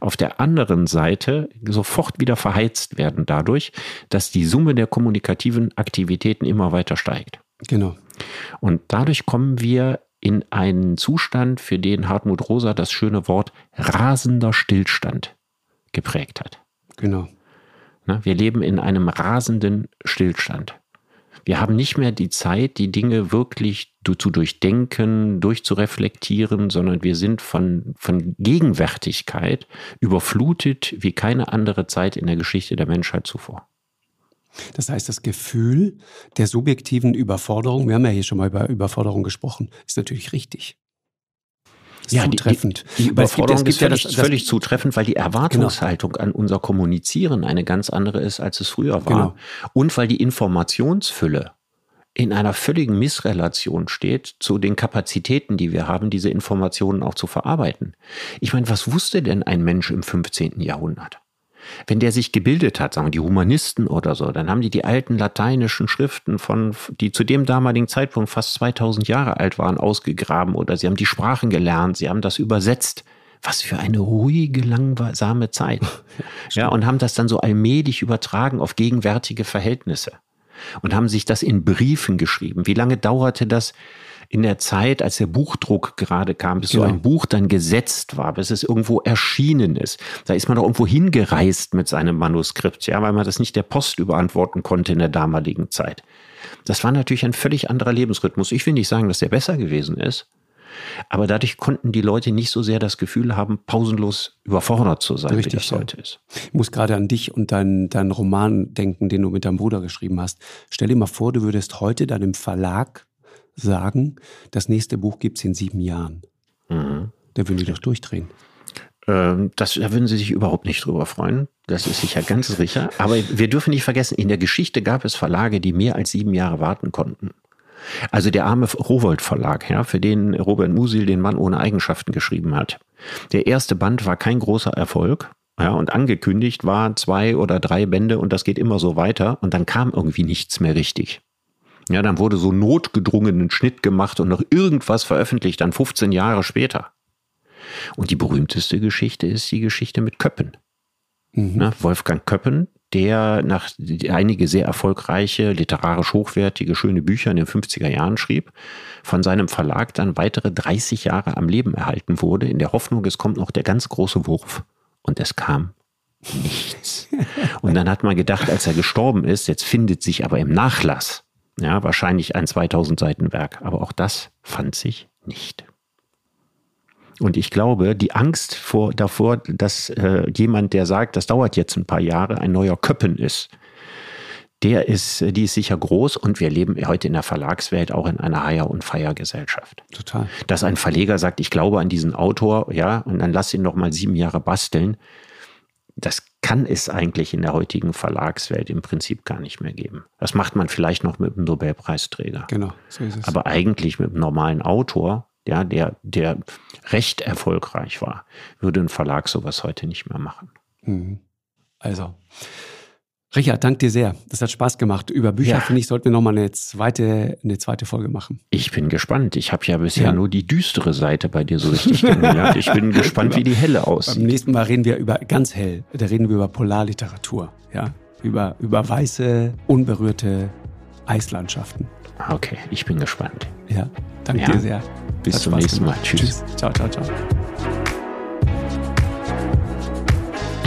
auf der anderen Seite sofort wieder verheizt werden dadurch, dass die Summe der kommunikativen Aktivitäten immer weiter steigt. Genau. Und dadurch kommen wir in einen Zustand, für den Hartmut Rosa das schöne Wort rasender Stillstand geprägt hat. Genau. Wir leben in einem rasenden Stillstand. Wir haben nicht mehr die Zeit, die Dinge wirklich zu durchdenken, durchzureflektieren, sondern wir sind von, von Gegenwärtigkeit überflutet wie keine andere Zeit in der Geschichte der Menschheit zuvor. Das heißt, das Gefühl der subjektiven Überforderung, wir haben ja hier schon mal über Überforderung gesprochen, ist natürlich richtig ja, zutreffend. Die, die Überforderung es gibt ist völlig, ja das, völlig zutreffend, weil die Erwartungshaltung genau. an unser Kommunizieren eine ganz andere ist, als es früher war. Genau. Und weil die Informationsfülle in einer völligen Missrelation steht zu den Kapazitäten, die wir haben, diese Informationen auch zu verarbeiten. Ich meine, was wusste denn ein Mensch im 15. Jahrhundert? Wenn der sich gebildet hat, sagen wir die Humanisten oder so, dann haben die die alten lateinischen Schriften von, die zu dem damaligen Zeitpunkt fast 2000 Jahre alt waren, ausgegraben oder sie haben die Sprachen gelernt, sie haben das übersetzt. Was für eine ruhige, langsame Zeit. [laughs] ja, und haben das dann so allmählich übertragen auf gegenwärtige Verhältnisse und haben sich das in Briefen geschrieben. Wie lange dauerte das, in der Zeit, als der Buchdruck gerade kam, bis genau. so ein Buch dann gesetzt war, bis es irgendwo erschienen ist. Da ist man doch irgendwo hingereist mit seinem Manuskript, ja, weil man das nicht der Post überantworten konnte in der damaligen Zeit. Das war natürlich ein völlig anderer Lebensrhythmus. Ich will nicht sagen, dass der besser gewesen ist. Aber dadurch konnten die Leute nicht so sehr das Gefühl haben, pausenlos überfordert zu sein, Richtig, wie das ja. heute ist. Ich muss gerade an dich und deinen dein Roman denken, den du mit deinem Bruder geschrieben hast. Stell dir mal vor, du würdest heute deinem Verlag sagen, das nächste Buch gibt es in sieben Jahren. Mhm. Da würden die doch durchdrehen. Ähm, das, da würden sie sich überhaupt nicht drüber freuen. Das ist sicher ganz sicher. Aber wir dürfen nicht vergessen, in der Geschichte gab es Verlage, die mehr als sieben Jahre warten konnten. Also der arme Rowold Verlag, ja, für den Robert Musil den Mann ohne Eigenschaften geschrieben hat. Der erste Band war kein großer Erfolg. Ja, und angekündigt war zwei oder drei Bände und das geht immer so weiter und dann kam irgendwie nichts mehr richtig. Ja, dann wurde so notgedrungenen Schnitt gemacht und noch irgendwas veröffentlicht, dann 15 Jahre später. Und die berühmteste Geschichte ist die Geschichte mit Köppen. Mhm. Ne, Wolfgang Köppen, der nach einige sehr erfolgreiche, literarisch hochwertige, schöne Bücher in den 50er Jahren schrieb, von seinem Verlag dann weitere 30 Jahre am Leben erhalten wurde, in der Hoffnung, es kommt noch der ganz große Wurf. Und es kam nichts. [laughs] Und dann hat man gedacht, als er gestorben ist, jetzt findet sich aber im Nachlass ja, wahrscheinlich ein 2000 Seiten Werk, aber auch das fand sich nicht. Und ich glaube, die Angst vor, davor, dass äh, jemand, der sagt, das dauert jetzt ein paar Jahre, ein neuer Köppen ist, der ist, die ist sicher groß und wir leben heute in der Verlagswelt auch in einer Hire- und Feiergesellschaft. Total. Dass ein Verleger sagt, ich glaube an diesen Autor, ja, und dann lass ihn noch mal sieben Jahre basteln, das kann es eigentlich in der heutigen Verlagswelt im Prinzip gar nicht mehr geben. Das macht man vielleicht noch mit einem Nobelpreisträger. Genau, so ist es. Aber eigentlich mit einem normalen Autor, ja, der, der recht erfolgreich war, würde ein Verlag sowas heute nicht mehr machen. Mhm. Also, Richard, danke dir sehr. Das hat Spaß gemacht. Über Bücher, ja. finde ich, sollten wir nochmal eine zweite, eine zweite Folge machen. Ich bin gespannt. Ich habe ja bisher ja. nur die düstere Seite bei dir so richtig kennengelernt. Ich bin [laughs] gespannt, wie die helle aussieht. Beim nächsten Mal reden wir über ganz hell. Da reden wir über Polarliteratur. Ja, über, über weiße, unberührte Eislandschaften. Okay, ich bin gespannt. Ja, danke ja. dir sehr. Bis zum nächsten Mal. Tschüss. Tschüss. Ciao, ciao, ciao.